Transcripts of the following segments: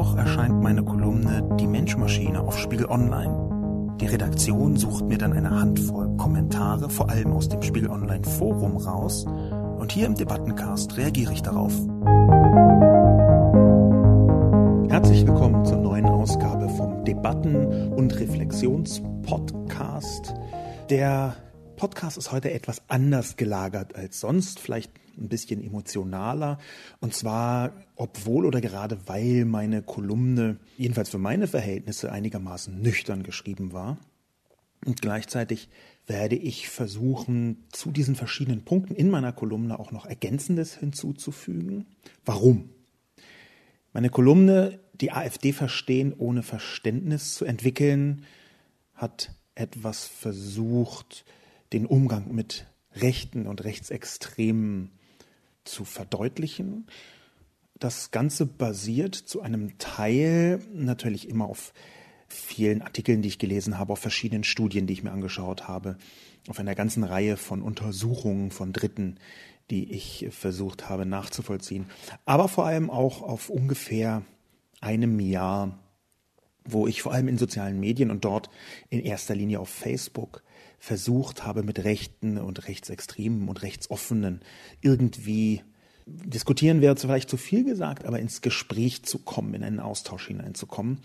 Mittwoch erscheint meine Kolumne Die Menschmaschine auf Spiegel Online. Die Redaktion sucht mir dann eine Handvoll Kommentare, vor allem aus dem Spiegel Online Forum raus, und hier im Debattencast reagiere ich darauf. Herzlich willkommen zur neuen Ausgabe vom Debatten- und Reflexionspodcast. Der Podcast ist heute etwas anders gelagert als sonst, vielleicht ein bisschen emotionaler. Und zwar, obwohl oder gerade weil meine Kolumne, jedenfalls für meine Verhältnisse, einigermaßen nüchtern geschrieben war. Und gleichzeitig werde ich versuchen, zu diesen verschiedenen Punkten in meiner Kolumne auch noch Ergänzendes hinzuzufügen. Warum? Meine Kolumne, die AfD verstehen ohne Verständnis zu entwickeln, hat etwas versucht, den Umgang mit Rechten und Rechtsextremen zu verdeutlichen. Das Ganze basiert zu einem Teil natürlich immer auf vielen Artikeln, die ich gelesen habe, auf verschiedenen Studien, die ich mir angeschaut habe, auf einer ganzen Reihe von Untersuchungen von Dritten, die ich versucht habe nachzuvollziehen, aber vor allem auch auf ungefähr einem Jahr, wo ich vor allem in sozialen Medien und dort in erster Linie auf Facebook versucht habe, mit Rechten und Rechtsextremen und Rechtsoffenen irgendwie diskutieren wäre vielleicht zu viel gesagt, aber ins Gespräch zu kommen, in einen Austausch hineinzukommen.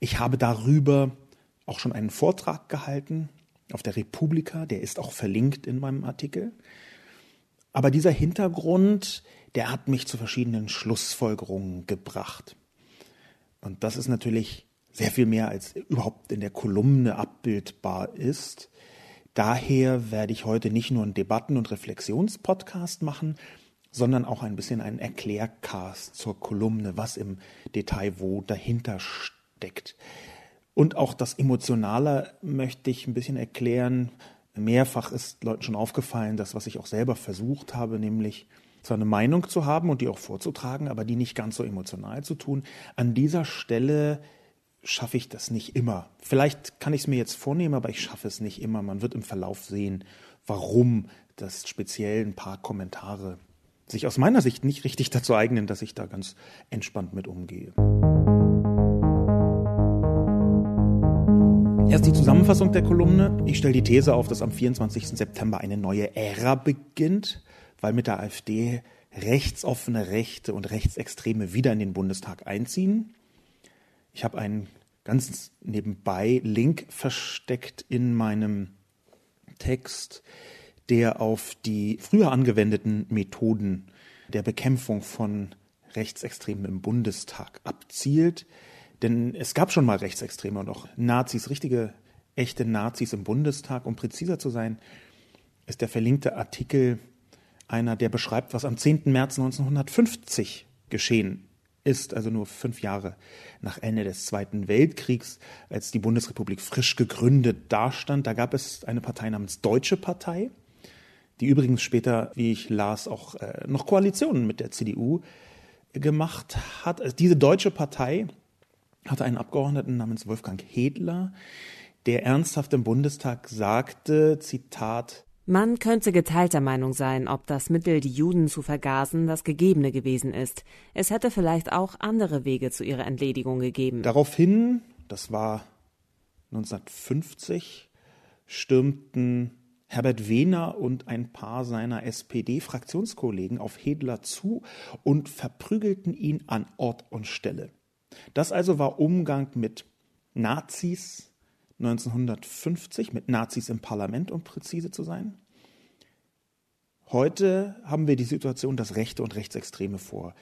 Ich habe darüber auch schon einen Vortrag gehalten auf der Republika, der ist auch verlinkt in meinem Artikel. Aber dieser Hintergrund, der hat mich zu verschiedenen Schlussfolgerungen gebracht. Und das ist natürlich sehr viel mehr als überhaupt in der Kolumne abbildbar ist. Daher werde ich heute nicht nur einen Debatten- und Reflexionspodcast machen, sondern auch ein bisschen einen Erklärcast zur Kolumne, was im Detail wo dahinter steckt. Und auch das Emotionale möchte ich ein bisschen erklären. Mehrfach ist Leuten schon aufgefallen, dass was ich auch selber versucht habe, nämlich zwar eine Meinung zu haben und die auch vorzutragen, aber die nicht ganz so emotional zu tun. An dieser Stelle schaffe ich das nicht immer. Vielleicht kann ich es mir jetzt vornehmen, aber ich schaffe es nicht immer. Man wird im Verlauf sehen, warum das speziell ein paar Kommentare sich aus meiner Sicht nicht richtig dazu eignen, dass ich da ganz entspannt mit umgehe. Erst die Zusammenfassung der Kolumne. Ich stelle die These auf, dass am 24. September eine neue Ära beginnt, weil mit der AfD rechtsoffene Rechte und Rechtsextreme wieder in den Bundestag einziehen. Ich habe einen ganz nebenbei Link versteckt in meinem Text, der auf die früher angewendeten Methoden der Bekämpfung von Rechtsextremen im Bundestag abzielt. Denn es gab schon mal Rechtsextreme und auch Nazis, richtige, echte Nazis im Bundestag. Um präziser zu sein, ist der verlinkte Artikel einer, der beschreibt, was am 10. März 1950 geschehen ist, also nur fünf Jahre nach Ende des Zweiten Weltkriegs, als die Bundesrepublik frisch gegründet dastand. Da gab es eine Partei namens Deutsche Partei, die übrigens später, wie ich las, auch äh, noch Koalitionen mit der CDU gemacht hat. Also diese Deutsche Partei hatte einen Abgeordneten namens Wolfgang Hedler, der ernsthaft im Bundestag sagte, Zitat, man könnte geteilter Meinung sein, ob das Mittel, die Juden zu vergasen, das Gegebene gewesen ist. Es hätte vielleicht auch andere Wege zu ihrer Entledigung gegeben. Daraufhin, das war 1950, stürmten Herbert Wehner und ein paar seiner SPD-Fraktionskollegen auf Hedler zu und verprügelten ihn an Ort und Stelle. Das also war Umgang mit Nazis, 1950 mit Nazis im Parlament, um präzise zu sein. Heute haben wir die Situation, dass Rechte und Rechtsextreme vor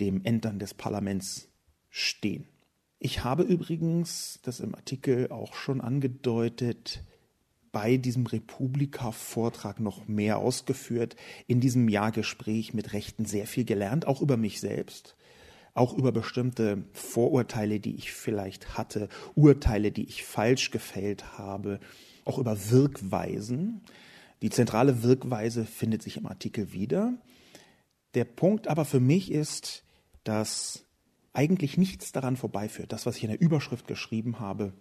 dem Ändern des Parlaments stehen. Ich habe übrigens das im Artikel auch schon angedeutet, bei diesem Republika-Vortrag noch mehr ausgeführt, in diesem Jahrgespräch mit Rechten sehr viel gelernt, auch über mich selbst auch über bestimmte Vorurteile, die ich vielleicht hatte, Urteile, die ich falsch gefällt habe, auch über Wirkweisen. Die zentrale Wirkweise findet sich im Artikel wieder. Der Punkt aber für mich ist, dass eigentlich nichts daran vorbeiführt, das, was ich in der Überschrift geschrieben habe,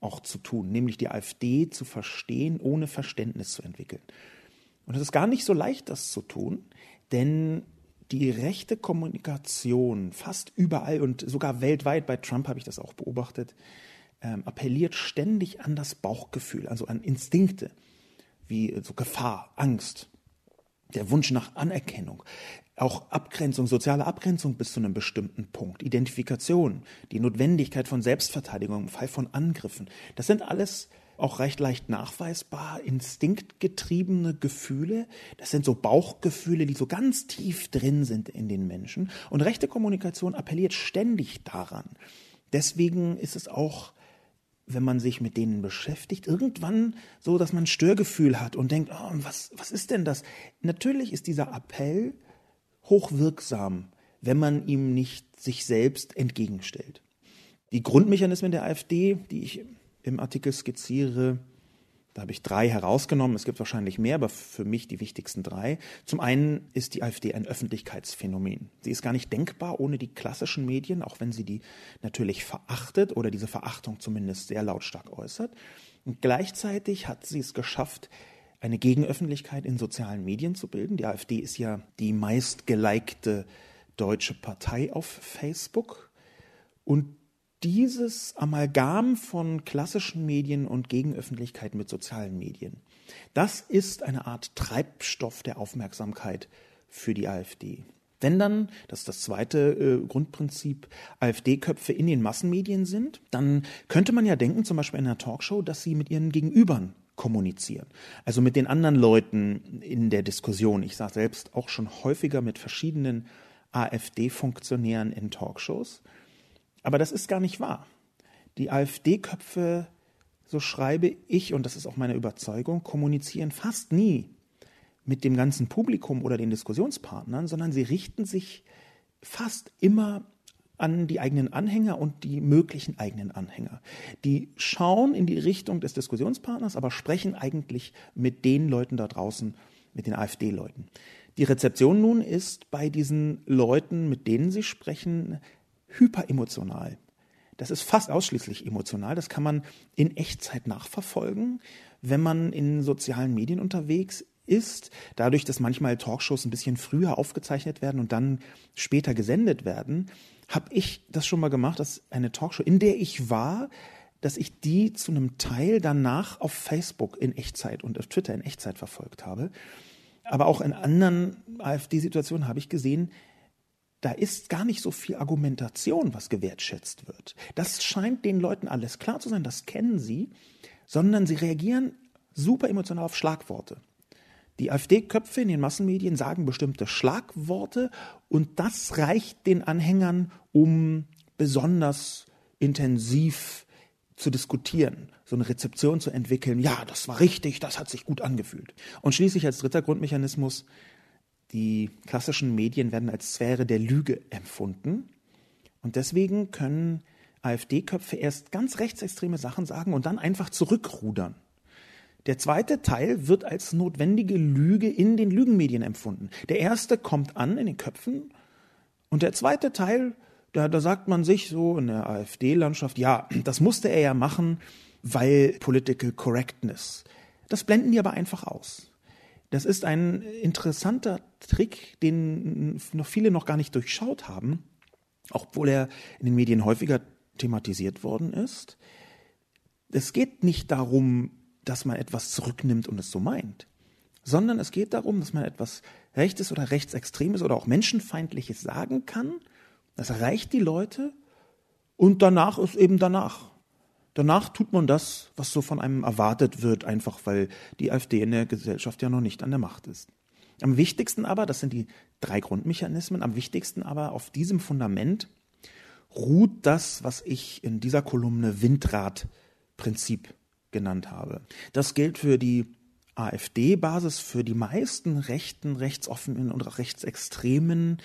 auch zu tun, nämlich die AfD zu verstehen, ohne Verständnis zu entwickeln. Und es ist gar nicht so leicht, das zu tun, denn die rechte Kommunikation fast überall und sogar weltweit, bei Trump habe ich das auch beobachtet, ähm, appelliert ständig an das Bauchgefühl, also an Instinkte wie so Gefahr, Angst, der Wunsch nach Anerkennung, auch Abgrenzung, soziale Abgrenzung bis zu einem bestimmten Punkt, Identifikation, die Notwendigkeit von Selbstverteidigung im Fall von Angriffen. Das sind alles auch recht leicht nachweisbar, instinktgetriebene Gefühle. Das sind so Bauchgefühle, die so ganz tief drin sind in den Menschen. Und rechte Kommunikation appelliert ständig daran. Deswegen ist es auch wenn man sich mit denen beschäftigt, irgendwann so, dass man ein Störgefühl hat und denkt, oh, was, was ist denn das? Natürlich ist dieser Appell hochwirksam, wenn man ihm nicht sich selbst entgegenstellt. Die Grundmechanismen der AfD, die ich im Artikel skizziere, da habe ich drei herausgenommen. Es gibt wahrscheinlich mehr, aber für mich die wichtigsten drei. Zum einen ist die AfD ein Öffentlichkeitsphänomen. Sie ist gar nicht denkbar ohne die klassischen Medien, auch wenn sie die natürlich verachtet oder diese Verachtung zumindest sehr lautstark äußert. Und gleichzeitig hat sie es geschafft, eine Gegenöffentlichkeit in sozialen Medien zu bilden. Die AfD ist ja die meistgelikte deutsche Partei auf Facebook. Und dieses Amalgam von klassischen Medien und Gegenöffentlichkeit mit sozialen Medien, das ist eine Art Treibstoff der Aufmerksamkeit für die AfD. Wenn dann, das ist das zweite äh, Grundprinzip, AfD-Köpfe in den Massenmedien sind, dann könnte man ja denken, zum Beispiel in einer Talkshow, dass sie mit ihren Gegenübern kommunizieren. Also mit den anderen Leuten in der Diskussion. Ich sage selbst auch schon häufiger mit verschiedenen AfD-Funktionären in Talkshows. Aber das ist gar nicht wahr. Die AfD-Köpfe, so schreibe ich, und das ist auch meine Überzeugung, kommunizieren fast nie mit dem ganzen Publikum oder den Diskussionspartnern, sondern sie richten sich fast immer an die eigenen Anhänger und die möglichen eigenen Anhänger. Die schauen in die Richtung des Diskussionspartners, aber sprechen eigentlich mit den Leuten da draußen, mit den AfD-Leuten. Die Rezeption nun ist bei diesen Leuten, mit denen sie sprechen, hyperemotional. Das ist fast ausschließlich emotional. Das kann man in Echtzeit nachverfolgen, wenn man in sozialen Medien unterwegs ist. Dadurch, dass manchmal Talkshows ein bisschen früher aufgezeichnet werden und dann später gesendet werden, habe ich das schon mal gemacht, dass eine Talkshow, in der ich war, dass ich die zu einem Teil danach auf Facebook in Echtzeit und auf Twitter in Echtzeit verfolgt habe. Aber auch in anderen AfD-Situationen habe ich gesehen, da ist gar nicht so viel Argumentation, was gewertschätzt wird. Das scheint den Leuten alles klar zu sein, das kennen sie, sondern sie reagieren super emotional auf Schlagworte. Die AfD-Köpfe in den Massenmedien sagen bestimmte Schlagworte und das reicht den Anhängern, um besonders intensiv zu diskutieren, so eine Rezeption zu entwickeln. Ja, das war richtig, das hat sich gut angefühlt. Und schließlich als dritter Grundmechanismus die klassischen Medien werden als Sphäre der Lüge empfunden. Und deswegen können AfD-Köpfe erst ganz rechtsextreme Sachen sagen und dann einfach zurückrudern. Der zweite Teil wird als notwendige Lüge in den Lügenmedien empfunden. Der erste kommt an in den Köpfen und der zweite Teil, da, da sagt man sich so in der AfD-Landschaft, ja, das musste er ja machen, weil Political Correctness. Das blenden die aber einfach aus. Das ist ein interessanter Trick, den noch viele noch gar nicht durchschaut haben, obwohl er in den Medien häufiger thematisiert worden ist. Es geht nicht darum, dass man etwas zurücknimmt und es so meint, sondern es geht darum, dass man etwas Rechtes oder Rechtsextremes oder auch Menschenfeindliches sagen kann. Das erreicht die Leute und danach ist eben danach. Danach tut man das, was so von einem erwartet wird, einfach weil die AfD in der Gesellschaft ja noch nicht an der Macht ist. Am wichtigsten aber, das sind die drei Grundmechanismen, am wichtigsten aber auf diesem Fundament ruht das, was ich in dieser Kolumne Windradprinzip genannt habe. Das gilt für die AfD-Basis, für die meisten rechten, rechtsoffenen und auch rechtsextremen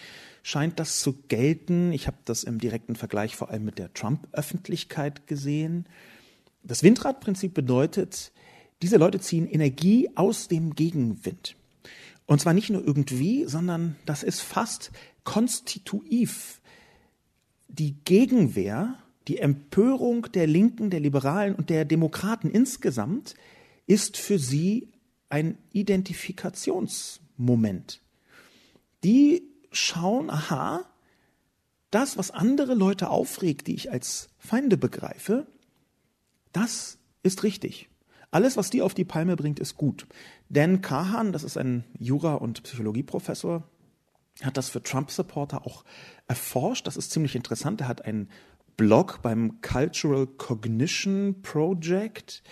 scheint das zu gelten. Ich habe das im direkten Vergleich vor allem mit der Trump-Öffentlichkeit gesehen. Das Windradprinzip bedeutet, diese Leute ziehen Energie aus dem Gegenwind. Und zwar nicht nur irgendwie, sondern das ist fast konstitutiv. Die Gegenwehr, die Empörung der Linken, der Liberalen und der Demokraten insgesamt ist für sie ein Identifikationsmoment. Die schauen, aha, das, was andere Leute aufregt, die ich als Feinde begreife, das ist richtig. Alles, was die auf die Palme bringt, ist gut. Dan Kahan, das ist ein Jura- und Psychologieprofessor, hat das für Trump-Supporter auch erforscht. Das ist ziemlich interessant. Er hat einen Blog beim Cultural Cognition Project.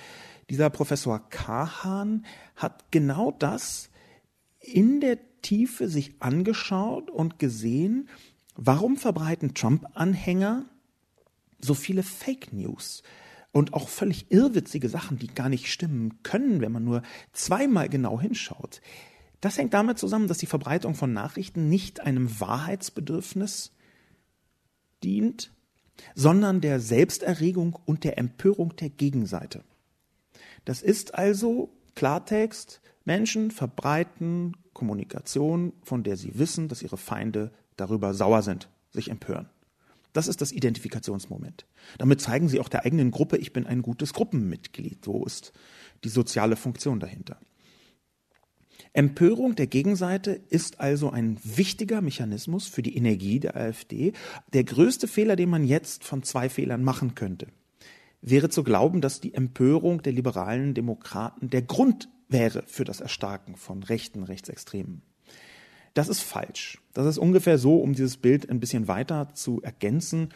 Dieser Professor Kahan hat genau das in der Tiefe sich angeschaut und gesehen, warum verbreiten Trump-Anhänger so viele Fake News und auch völlig irrwitzige Sachen, die gar nicht stimmen können, wenn man nur zweimal genau hinschaut. Das hängt damit zusammen, dass die Verbreitung von Nachrichten nicht einem Wahrheitsbedürfnis dient, sondern der Selbsterregung und der Empörung der Gegenseite. Das ist also Klartext, Menschen verbreiten Kommunikation, von der sie wissen, dass ihre Feinde darüber sauer sind, sich empören. Das ist das Identifikationsmoment. Damit zeigen sie auch der eigenen Gruppe, ich bin ein gutes Gruppenmitglied. So ist die soziale Funktion dahinter. Empörung der Gegenseite ist also ein wichtiger Mechanismus für die Energie der AfD. Der größte Fehler, den man jetzt von zwei Fehlern machen könnte, wäre zu glauben, dass die Empörung der liberalen Demokraten der Grund wäre für das Erstarken von rechten Rechtsextremen. Das ist falsch. Das ist ungefähr so, um dieses Bild ein bisschen weiter zu ergänzen,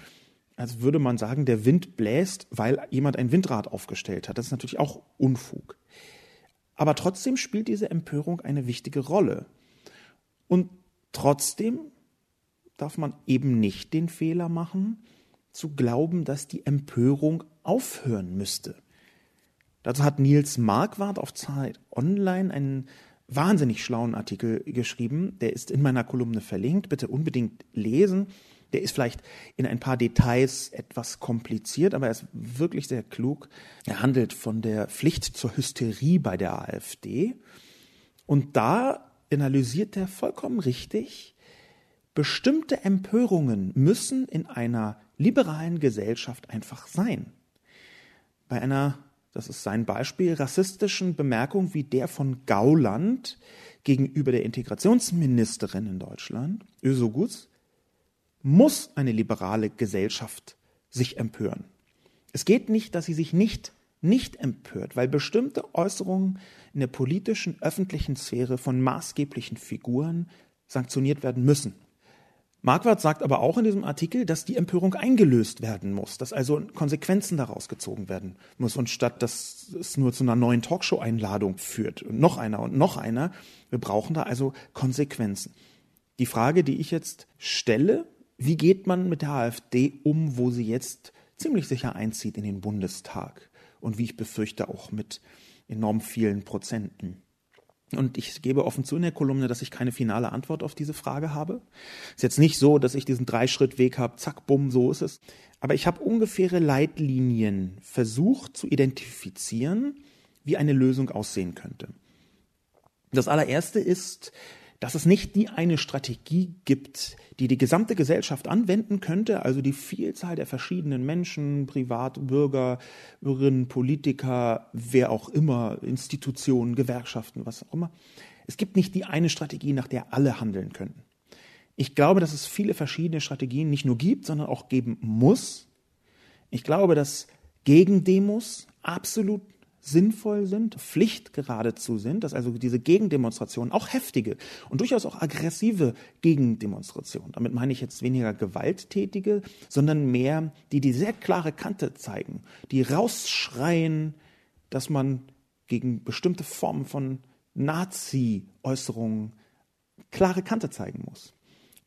als würde man sagen, der Wind bläst, weil jemand ein Windrad aufgestellt hat. Das ist natürlich auch Unfug. Aber trotzdem spielt diese Empörung eine wichtige Rolle. Und trotzdem darf man eben nicht den Fehler machen, zu glauben, dass die Empörung aufhören müsste. Dazu hat Nils Marquardt auf Zeit Online einen wahnsinnig schlauen Artikel geschrieben. Der ist in meiner Kolumne verlinkt. Bitte unbedingt lesen. Der ist vielleicht in ein paar Details etwas kompliziert, aber er ist wirklich sehr klug. Er handelt von der Pflicht zur Hysterie bei der AfD. Und da analysiert er vollkommen richtig, bestimmte Empörungen müssen in einer liberalen Gesellschaft einfach sein. Bei einer, das ist sein Beispiel, rassistischen Bemerkung wie der von Gauland gegenüber der Integrationsministerin in Deutschland, Ösoguts, muss eine liberale Gesellschaft sich empören. Es geht nicht, dass sie sich nicht nicht empört, weil bestimmte Äußerungen in der politischen öffentlichen Sphäre von maßgeblichen Figuren sanktioniert werden müssen. Marquardt sagt aber auch in diesem Artikel, dass die Empörung eingelöst werden muss, dass also Konsequenzen daraus gezogen werden muss und statt dass es nur zu einer neuen Talkshow-Einladung führt und noch einer und noch einer, wir brauchen da also Konsequenzen. Die Frage, die ich jetzt stelle, wie geht man mit der AfD um, wo sie jetzt ziemlich sicher einzieht in den Bundestag und wie ich befürchte auch mit enorm vielen Prozenten? Und ich gebe offen zu in der Kolumne, dass ich keine finale Antwort auf diese Frage habe. Ist jetzt nicht so, dass ich diesen Dreischrittweg habe, zack, bumm, so ist es. Aber ich habe ungefähre Leitlinien versucht zu identifizieren, wie eine Lösung aussehen könnte. Das allererste ist, dass es nicht die eine Strategie gibt, die die gesamte Gesellschaft anwenden könnte, also die Vielzahl der verschiedenen Menschen, Privatbürger, Bürgerinnen, Politiker, wer auch immer, Institutionen, Gewerkschaften, was auch immer. Es gibt nicht die eine Strategie, nach der alle handeln könnten. Ich glaube, dass es viele verschiedene Strategien nicht nur gibt, sondern auch geben muss. Ich glaube, dass Gegendemos absolut sinnvoll sind, Pflicht geradezu sind, dass also diese Gegendemonstrationen, auch heftige und durchaus auch aggressive Gegendemonstrationen, damit meine ich jetzt weniger gewalttätige, sondern mehr, die die sehr klare Kante zeigen, die rausschreien, dass man gegen bestimmte Formen von Nazi-Äußerungen klare Kante zeigen muss.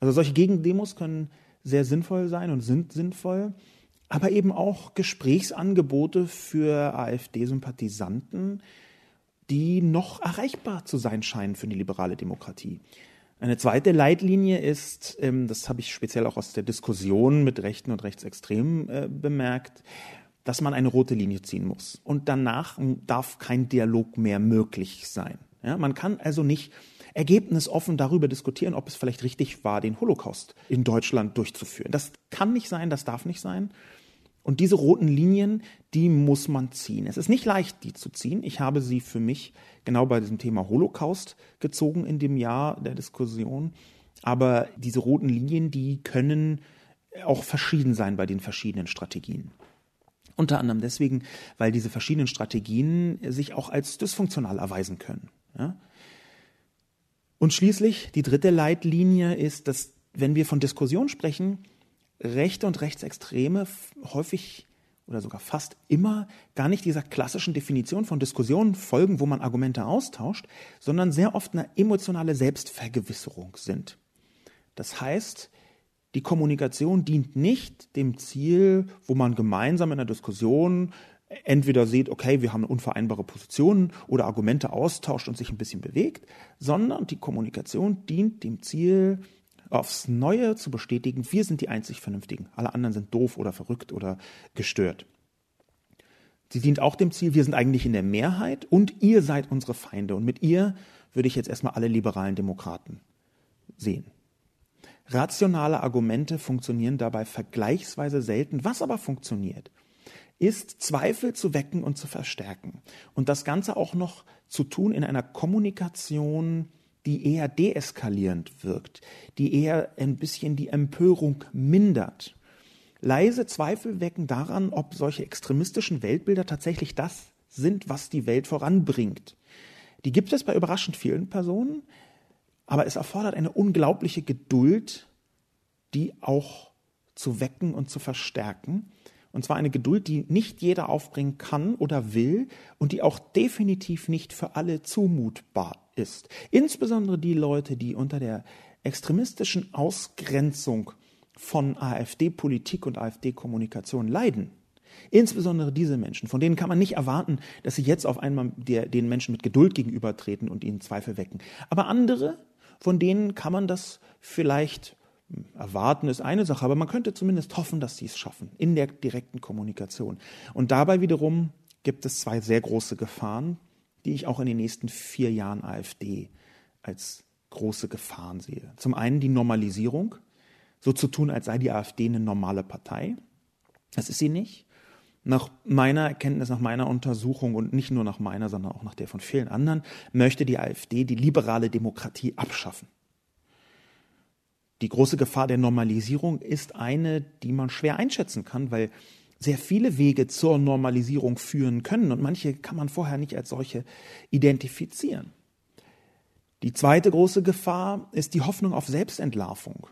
Also solche Gegendemos können sehr sinnvoll sein und sind sinnvoll aber eben auch Gesprächsangebote für AfD-Sympathisanten, die noch erreichbar zu sein scheinen für die liberale Demokratie. Eine zweite Leitlinie ist, ähm, das habe ich speziell auch aus der Diskussion mit Rechten und Rechtsextremen äh, bemerkt, dass man eine rote Linie ziehen muss. Und danach darf kein Dialog mehr möglich sein. Ja, man kann also nicht ergebnisoffen darüber diskutieren, ob es vielleicht richtig war, den Holocaust in Deutschland durchzuführen. Das kann nicht sein, das darf nicht sein. Und diese roten Linien, die muss man ziehen. Es ist nicht leicht, die zu ziehen. Ich habe sie für mich genau bei diesem Thema Holocaust gezogen in dem Jahr der Diskussion. Aber diese roten Linien, die können auch verschieden sein bei den verschiedenen Strategien. Unter anderem deswegen, weil diese verschiedenen Strategien sich auch als dysfunktional erweisen können. Ja? Und schließlich die dritte Leitlinie ist, dass wenn wir von Diskussion sprechen, Rechte und Rechtsextreme häufig oder sogar fast immer gar nicht dieser klassischen Definition von Diskussionen folgen, wo man Argumente austauscht, sondern sehr oft eine emotionale Selbstvergewisserung sind. Das heißt, die Kommunikation dient nicht dem Ziel, wo man gemeinsam in der Diskussion entweder sieht, okay, wir haben unvereinbare Positionen oder Argumente austauscht und sich ein bisschen bewegt, sondern die Kommunikation dient dem Ziel, aufs Neue zu bestätigen, wir sind die einzig Vernünftigen. Alle anderen sind doof oder verrückt oder gestört. Sie dient auch dem Ziel, wir sind eigentlich in der Mehrheit und ihr seid unsere Feinde. Und mit ihr würde ich jetzt erstmal alle liberalen Demokraten sehen. Rationale Argumente funktionieren dabei vergleichsweise selten. Was aber funktioniert, ist Zweifel zu wecken und zu verstärken. Und das Ganze auch noch zu tun in einer Kommunikation, die eher deeskalierend wirkt, die eher ein bisschen die Empörung mindert. Leise Zweifel wecken daran, ob solche extremistischen Weltbilder tatsächlich das sind, was die Welt voranbringt. Die gibt es bei überraschend vielen Personen, aber es erfordert eine unglaubliche Geduld, die auch zu wecken und zu verstärken. Und zwar eine Geduld, die nicht jeder aufbringen kann oder will und die auch definitiv nicht für alle zumutbar ist. Insbesondere die Leute, die unter der extremistischen Ausgrenzung von AfD-Politik und AfD-Kommunikation leiden. Insbesondere diese Menschen, von denen kann man nicht erwarten, dass sie jetzt auf einmal der, den Menschen mit Geduld gegenübertreten und ihnen Zweifel wecken. Aber andere, von denen kann man das vielleicht erwarten, ist eine Sache, aber man könnte zumindest hoffen, dass sie es schaffen in der direkten Kommunikation. Und dabei wiederum gibt es zwei sehr große Gefahren, die ich auch in den nächsten vier Jahren AfD als große Gefahren sehe. Zum einen die Normalisierung, so zu tun, als sei die AfD eine normale Partei. Das ist sie nicht. Nach meiner Erkenntnis, nach meiner Untersuchung und nicht nur nach meiner, sondern auch nach der von vielen anderen, möchte die AfD die liberale Demokratie abschaffen. Die große Gefahr der Normalisierung ist eine, die man schwer einschätzen kann, weil sehr viele Wege zur Normalisierung führen können und manche kann man vorher nicht als solche identifizieren. Die zweite große Gefahr ist die Hoffnung auf Selbstentlarvung.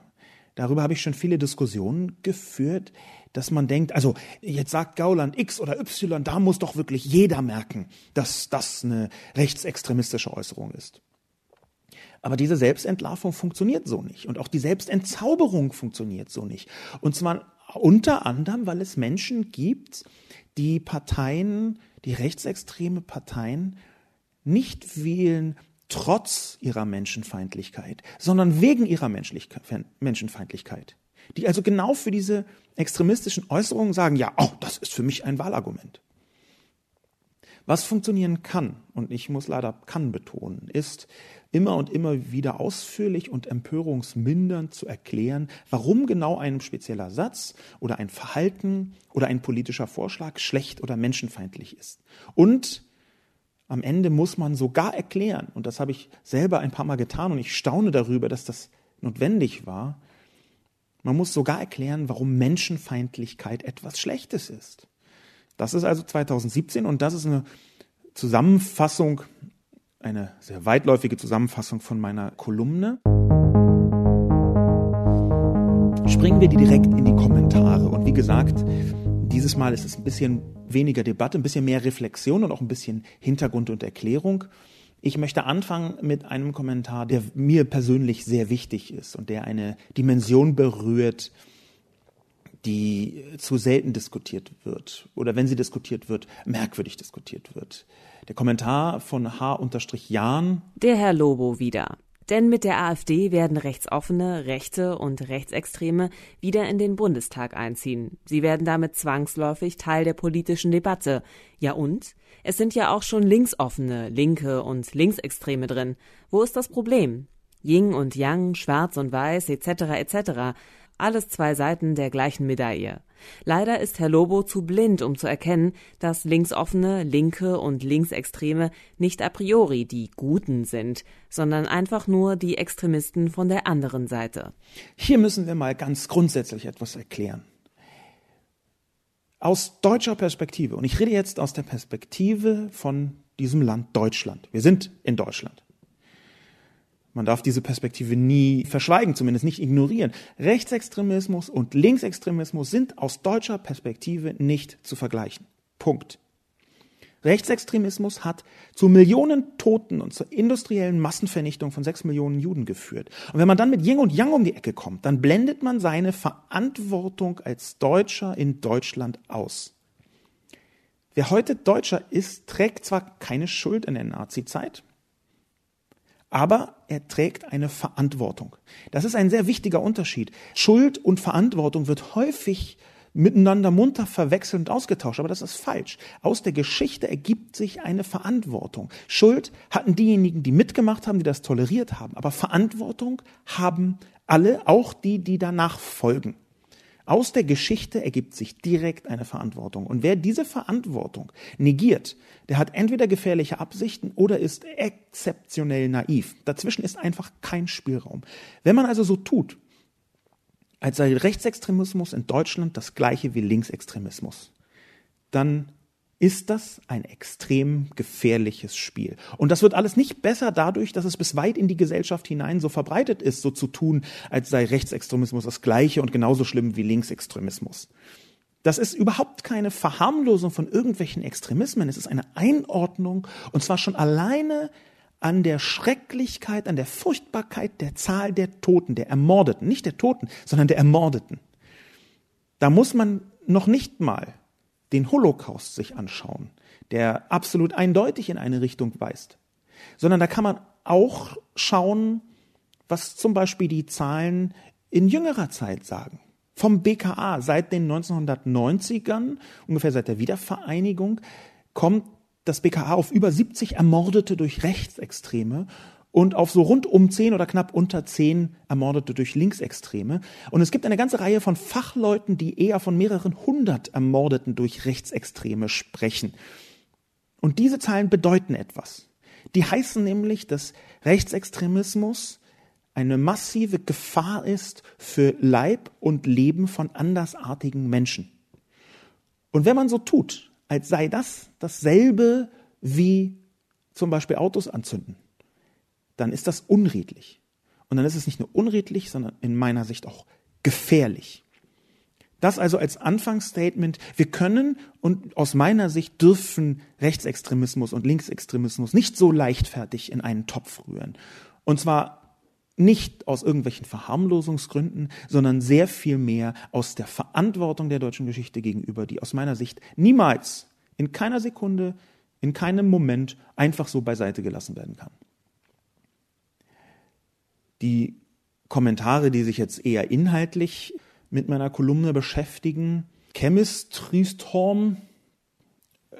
Darüber habe ich schon viele Diskussionen geführt, dass man denkt, also jetzt sagt Gauland X oder Y, da muss doch wirklich jeder merken, dass das eine rechtsextremistische Äußerung ist. Aber diese Selbstentlarvung funktioniert so nicht. Und auch die Selbstentzauberung funktioniert so nicht. Und zwar unter anderem, weil es Menschen gibt, die Parteien, die rechtsextreme Parteien nicht wählen, trotz ihrer Menschenfeindlichkeit, sondern wegen ihrer Menschenfeindlichkeit. Die also genau für diese extremistischen Äußerungen sagen, ja, oh, das ist für mich ein Wahlargument. Was funktionieren kann, und ich muss leider kann betonen, ist immer und immer wieder ausführlich und empörungsmindernd zu erklären, warum genau ein spezieller Satz oder ein Verhalten oder ein politischer Vorschlag schlecht oder menschenfeindlich ist. Und am Ende muss man sogar erklären, und das habe ich selber ein paar Mal getan und ich staune darüber, dass das notwendig war, man muss sogar erklären, warum Menschenfeindlichkeit etwas Schlechtes ist. Das ist also 2017 und das ist eine Zusammenfassung, eine sehr weitläufige Zusammenfassung von meiner Kolumne. Springen wir direkt in die Kommentare. Und wie gesagt, dieses Mal ist es ein bisschen weniger Debatte, ein bisschen mehr Reflexion und auch ein bisschen Hintergrund und Erklärung. Ich möchte anfangen mit einem Kommentar, der mir persönlich sehr wichtig ist und der eine Dimension berührt, die zu selten diskutiert wird oder wenn sie diskutiert wird, merkwürdig diskutiert wird. Der Kommentar von H-Jan. Der Herr Lobo wieder. Denn mit der AfD werden Rechtsoffene, Rechte und Rechtsextreme wieder in den Bundestag einziehen. Sie werden damit zwangsläufig Teil der politischen Debatte. Ja und? Es sind ja auch schon Linksoffene, Linke und Linksextreme drin. Wo ist das Problem? Ying und Yang, Schwarz und Weiß etc. etc. Alles zwei Seiten der gleichen Medaille. Leider ist Herr Lobo zu blind, um zu erkennen, dass Linksoffene, Linke und Linksextreme nicht a priori die Guten sind, sondern einfach nur die Extremisten von der anderen Seite. Hier müssen wir mal ganz grundsätzlich etwas erklären. Aus deutscher Perspektive, und ich rede jetzt aus der Perspektive von diesem Land Deutschland. Wir sind in Deutschland. Man darf diese Perspektive nie verschweigen, zumindest nicht ignorieren. Rechtsextremismus und Linksextremismus sind aus deutscher Perspektive nicht zu vergleichen. Punkt. Rechtsextremismus hat zu Millionen Toten und zur industriellen Massenvernichtung von sechs Millionen Juden geführt. Und wenn man dann mit Yin und Yang um die Ecke kommt, dann blendet man seine Verantwortung als Deutscher in Deutschland aus. Wer heute Deutscher ist, trägt zwar keine Schuld in der Nazi-Zeit, aber er trägt eine Verantwortung. Das ist ein sehr wichtiger Unterschied. Schuld und Verantwortung wird häufig miteinander munter verwechselt und ausgetauscht, aber das ist falsch. Aus der Geschichte ergibt sich eine Verantwortung. Schuld hatten diejenigen, die mitgemacht haben, die das toleriert haben, aber Verantwortung haben alle, auch die, die danach folgen. Aus der Geschichte ergibt sich direkt eine Verantwortung. Und wer diese Verantwortung negiert, der hat entweder gefährliche Absichten oder ist exzeptionell naiv. Dazwischen ist einfach kein Spielraum. Wenn man also so tut, als sei Rechtsextremismus in Deutschland das gleiche wie Linksextremismus, dann ist das ein extrem gefährliches Spiel. Und das wird alles nicht besser dadurch, dass es bis weit in die Gesellschaft hinein so verbreitet ist, so zu tun, als sei Rechtsextremismus das gleiche und genauso schlimm wie Linksextremismus. Das ist überhaupt keine Verharmlosung von irgendwelchen Extremismen. Es ist eine Einordnung und zwar schon alleine an der Schrecklichkeit, an der Furchtbarkeit der Zahl der Toten, der Ermordeten, nicht der Toten, sondern der Ermordeten. Da muss man noch nicht mal den Holocaust sich anschauen, der absolut eindeutig in eine Richtung weist, sondern da kann man auch schauen, was zum Beispiel die Zahlen in jüngerer Zeit sagen. Vom BKA seit den 1990ern, ungefähr seit der Wiedervereinigung, kommt das BKA auf über 70 Ermordete durch Rechtsextreme und auf so rund um zehn oder knapp unter zehn Ermordete durch Linksextreme. Und es gibt eine ganze Reihe von Fachleuten, die eher von mehreren hundert Ermordeten durch Rechtsextreme sprechen. Und diese Zahlen bedeuten etwas. Die heißen nämlich, dass Rechtsextremismus eine massive Gefahr ist für Leib und Leben von andersartigen Menschen. Und wenn man so tut, als sei das dasselbe wie zum Beispiel Autos anzünden, dann ist das unredlich. Und dann ist es nicht nur unredlich, sondern in meiner Sicht auch gefährlich. Das also als Anfangsstatement. Wir können und aus meiner Sicht dürfen Rechtsextremismus und Linksextremismus nicht so leichtfertig in einen Topf rühren. Und zwar nicht aus irgendwelchen Verharmlosungsgründen, sondern sehr viel mehr aus der Verantwortung der deutschen Geschichte gegenüber, die aus meiner Sicht niemals, in keiner Sekunde, in keinem Moment einfach so beiseite gelassen werden kann. Die Kommentare, die sich jetzt eher inhaltlich mit meiner Kolumne beschäftigen. Chemistry Storm äh,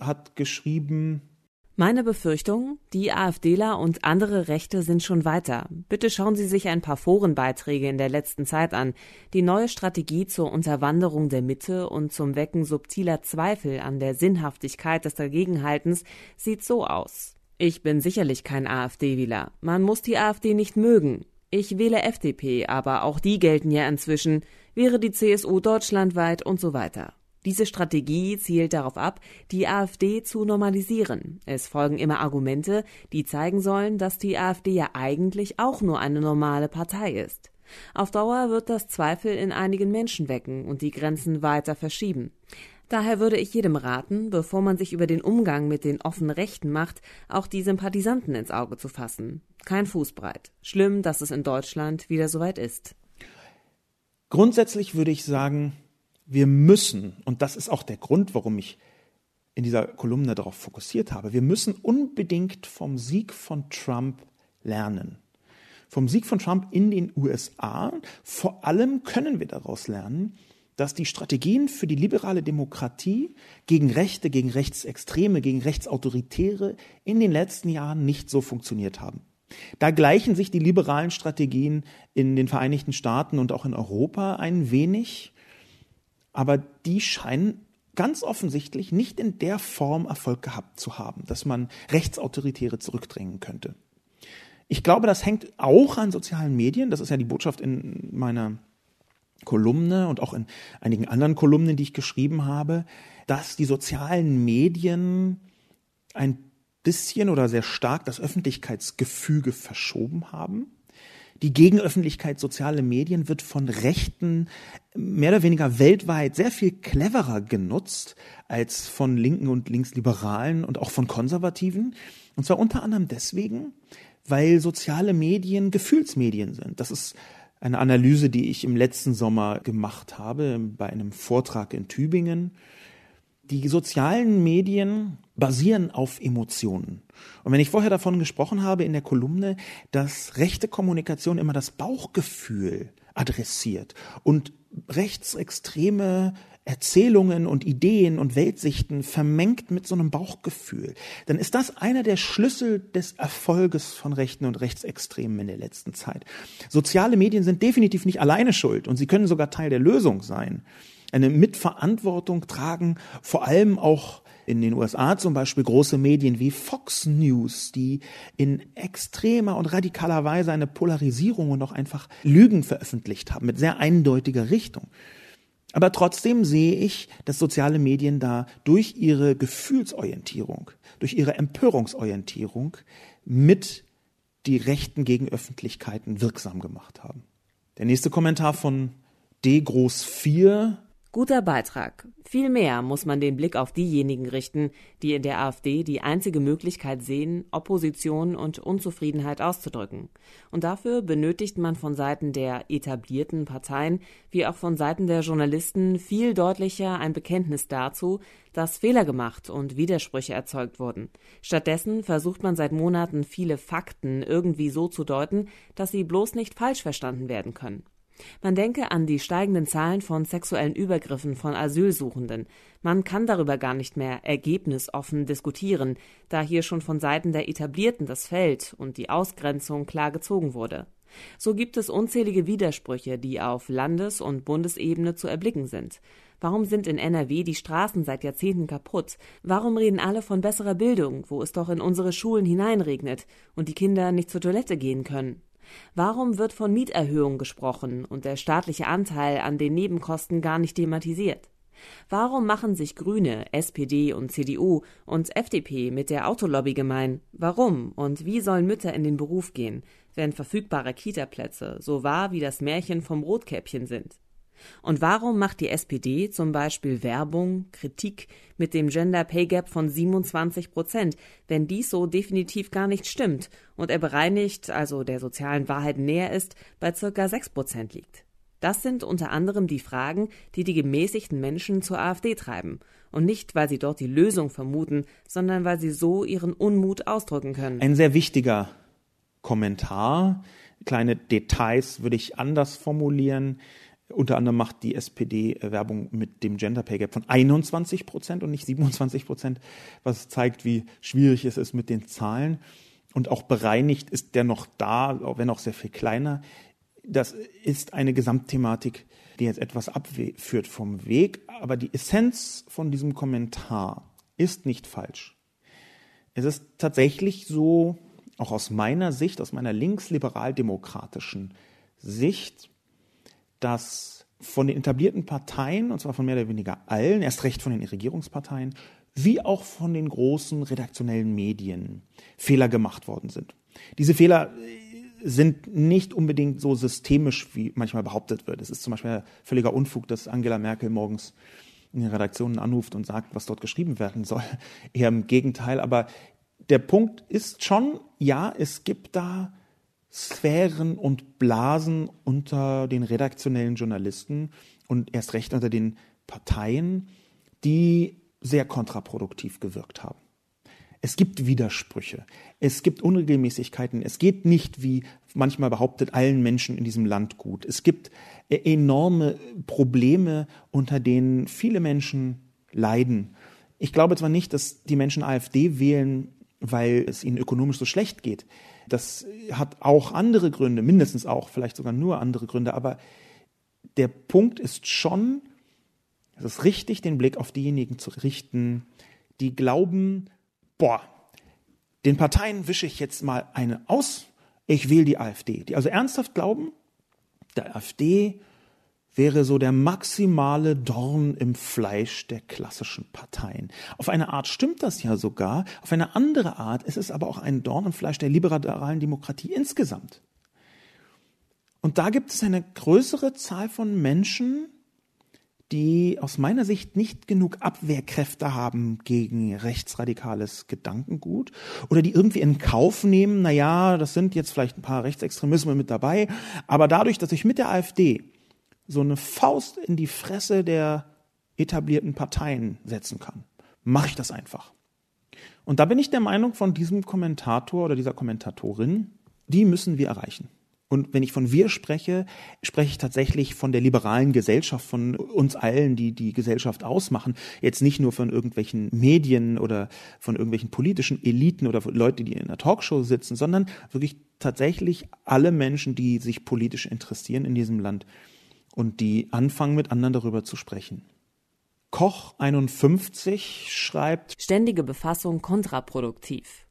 hat geschrieben, meine Befürchtung, die AfDler und andere Rechte sind schon weiter. Bitte schauen Sie sich ein paar Forenbeiträge in der letzten Zeit an. Die neue Strategie zur Unterwanderung der Mitte und zum Wecken subtiler Zweifel an der Sinnhaftigkeit des Dagegenhaltens sieht so aus. Ich bin sicherlich kein AfD-Wähler. Man muss die AfD nicht mögen. Ich wähle FDP, aber auch die gelten ja inzwischen, wäre die CSU deutschlandweit und so weiter. Diese Strategie zielt darauf ab, die AfD zu normalisieren. Es folgen immer Argumente, die zeigen sollen, dass die AfD ja eigentlich auch nur eine normale Partei ist. Auf Dauer wird das Zweifel in einigen Menschen wecken und die Grenzen weiter verschieben. Daher würde ich jedem raten, bevor man sich über den Umgang mit den offenen Rechten macht, auch die Sympathisanten ins Auge zu fassen. Kein Fußbreit. Schlimm, dass es in Deutschland wieder soweit ist. Grundsätzlich würde ich sagen, wir müssen, und das ist auch der Grund, warum ich in dieser Kolumne darauf fokussiert habe, wir müssen unbedingt vom Sieg von Trump lernen. Vom Sieg von Trump in den USA. Vor allem können wir daraus lernen, dass die Strategien für die liberale Demokratie gegen Rechte, gegen Rechtsextreme, gegen Rechtsautoritäre in den letzten Jahren nicht so funktioniert haben. Da gleichen sich die liberalen Strategien in den Vereinigten Staaten und auch in Europa ein wenig, aber die scheinen ganz offensichtlich nicht in der Form Erfolg gehabt zu haben, dass man Rechtsautoritäre zurückdrängen könnte. Ich glaube, das hängt auch an sozialen Medien. Das ist ja die Botschaft in meiner Kolumne und auch in einigen anderen Kolumnen, die ich geschrieben habe, dass die sozialen Medien ein bisschen oder sehr stark das Öffentlichkeitsgefüge verschoben haben. Die Gegenöffentlichkeit soziale Medien wird von Rechten mehr oder weniger weltweit sehr viel cleverer genutzt als von Linken und Linksliberalen und auch von Konservativen. Und zwar unter anderem deswegen, weil soziale Medien Gefühlsmedien sind. Das ist eine Analyse, die ich im letzten Sommer gemacht habe bei einem Vortrag in Tübingen. Die sozialen Medien basieren auf Emotionen. Und wenn ich vorher davon gesprochen habe in der Kolumne, dass rechte Kommunikation immer das Bauchgefühl adressiert und rechtsextreme Erzählungen und Ideen und Weltsichten vermengt mit so einem Bauchgefühl, dann ist das einer der Schlüssel des Erfolges von Rechten und Rechtsextremen in der letzten Zeit. Soziale Medien sind definitiv nicht alleine schuld und sie können sogar Teil der Lösung sein. Eine Mitverantwortung tragen vor allem auch in den USA zum Beispiel große Medien wie Fox News, die in extremer und radikaler Weise eine Polarisierung und auch einfach Lügen veröffentlicht haben mit sehr eindeutiger Richtung. Aber trotzdem sehe ich, dass soziale Medien da durch ihre Gefühlsorientierung, durch ihre Empörungsorientierung mit die rechten Gegenöffentlichkeiten wirksam gemacht haben. Der nächste Kommentar von D groß 4 Guter Beitrag. Vielmehr muss man den Blick auf diejenigen richten, die in der AfD die einzige Möglichkeit sehen, Opposition und Unzufriedenheit auszudrücken. Und dafür benötigt man von Seiten der etablierten Parteien wie auch von Seiten der Journalisten viel deutlicher ein Bekenntnis dazu, dass Fehler gemacht und Widersprüche erzeugt wurden. Stattdessen versucht man seit Monaten viele Fakten irgendwie so zu deuten, dass sie bloß nicht falsch verstanden werden können. Man denke an die steigenden Zahlen von sexuellen Übergriffen von Asylsuchenden. Man kann darüber gar nicht mehr ergebnisoffen diskutieren, da hier schon von Seiten der Etablierten das Feld und die Ausgrenzung klar gezogen wurde. So gibt es unzählige Widersprüche, die auf Landes- und Bundesebene zu erblicken sind. Warum sind in NRW die Straßen seit Jahrzehnten kaputt? Warum reden alle von besserer Bildung, wo es doch in unsere Schulen hineinregnet und die Kinder nicht zur Toilette gehen können? Warum wird von Mieterhöhung gesprochen und der staatliche Anteil an den Nebenkosten gar nicht thematisiert? Warum machen sich Grüne, SPD und CDU und FDP mit der Autolobby gemein? Warum und wie sollen Mütter in den Beruf gehen, wenn verfügbare Kitaplätze so wahr wie das Märchen vom Rotkäppchen sind? Und warum macht die SPD zum Beispiel Werbung, Kritik mit dem Gender Pay Gap von 27 Prozent, wenn dies so definitiv gar nicht stimmt und er bereinigt, also der sozialen Wahrheit näher ist, bei circa 6 Prozent liegt? Das sind unter anderem die Fragen, die die gemäßigten Menschen zur AfD treiben. Und nicht, weil sie dort die Lösung vermuten, sondern weil sie so ihren Unmut ausdrücken können. Ein sehr wichtiger Kommentar. Kleine Details würde ich anders formulieren. Unter anderem macht die SPD äh, Werbung mit dem Gender Pay Gap von 21 Prozent und nicht 27 Prozent, was zeigt, wie schwierig es ist mit den Zahlen. Und auch bereinigt ist der noch da, wenn auch sehr viel kleiner. Das ist eine Gesamtthematik, die jetzt etwas abführt vom Weg. Aber die Essenz von diesem Kommentar ist nicht falsch. Es ist tatsächlich so, auch aus meiner Sicht, aus meiner linksliberal-demokratischen Sicht, dass von den etablierten Parteien, und zwar von mehr oder weniger allen, erst recht von den Regierungsparteien, wie auch von den großen redaktionellen Medien Fehler gemacht worden sind. Diese Fehler äh, sind nicht unbedingt so systemisch, wie manchmal behauptet wird. Es ist zum Beispiel völliger Unfug, dass Angela Merkel morgens in den Redaktionen anruft und sagt, was dort geschrieben werden soll. Eher im Gegenteil. Aber der Punkt ist schon, ja, es gibt da Sphären und Blasen unter den redaktionellen Journalisten und erst recht unter den Parteien, die sehr kontraproduktiv gewirkt haben. Es gibt Widersprüche, es gibt Unregelmäßigkeiten, es geht nicht, wie manchmal behauptet, allen Menschen in diesem Land gut. Es gibt e-, enorme Probleme, unter denen viele Menschen leiden. Ich glaube zwar nicht, dass die Menschen AfD wählen, weil es ihnen ökonomisch so schlecht geht. Das hat auch andere Gründe, mindestens auch, vielleicht sogar nur andere Gründe, aber der Punkt ist schon, es ist richtig, den Blick auf diejenigen zu richten, die glauben, boah, den Parteien wische ich jetzt mal eine aus, ich wähle die AfD. Die also ernsthaft glauben, der AfD wäre so der maximale Dorn im Fleisch der klassischen Parteien. Auf eine Art stimmt das ja sogar, auf eine andere Art ist es aber auch ein Dorn im Fleisch der liberalen Demokratie insgesamt. Und da gibt es eine größere Zahl von Menschen, die aus meiner Sicht nicht genug Abwehrkräfte haben gegen rechtsradikales Gedankengut oder die irgendwie in Kauf nehmen, na ja, das sind jetzt vielleicht ein paar Rechtsextremismen mit dabei, aber dadurch, dass ich mit der AfD so eine Faust in die Fresse der etablierten Parteien setzen kann, mache ich das einfach. Und da bin ich der Meinung von diesem Kommentator oder dieser Kommentatorin, die müssen wir erreichen. Und wenn ich von wir spreche, spreche ich tatsächlich von der liberalen Gesellschaft, von uns allen, die die Gesellschaft ausmachen. Jetzt nicht nur von irgendwelchen Medien oder von irgendwelchen politischen Eliten oder Leute, die in einer Talkshow sitzen, sondern wirklich tatsächlich alle Menschen, die sich politisch interessieren in diesem Land und die anfangen, mit anderen darüber zu sprechen. Koch 51 schreibt Ständige Befassung kontraproduktiv.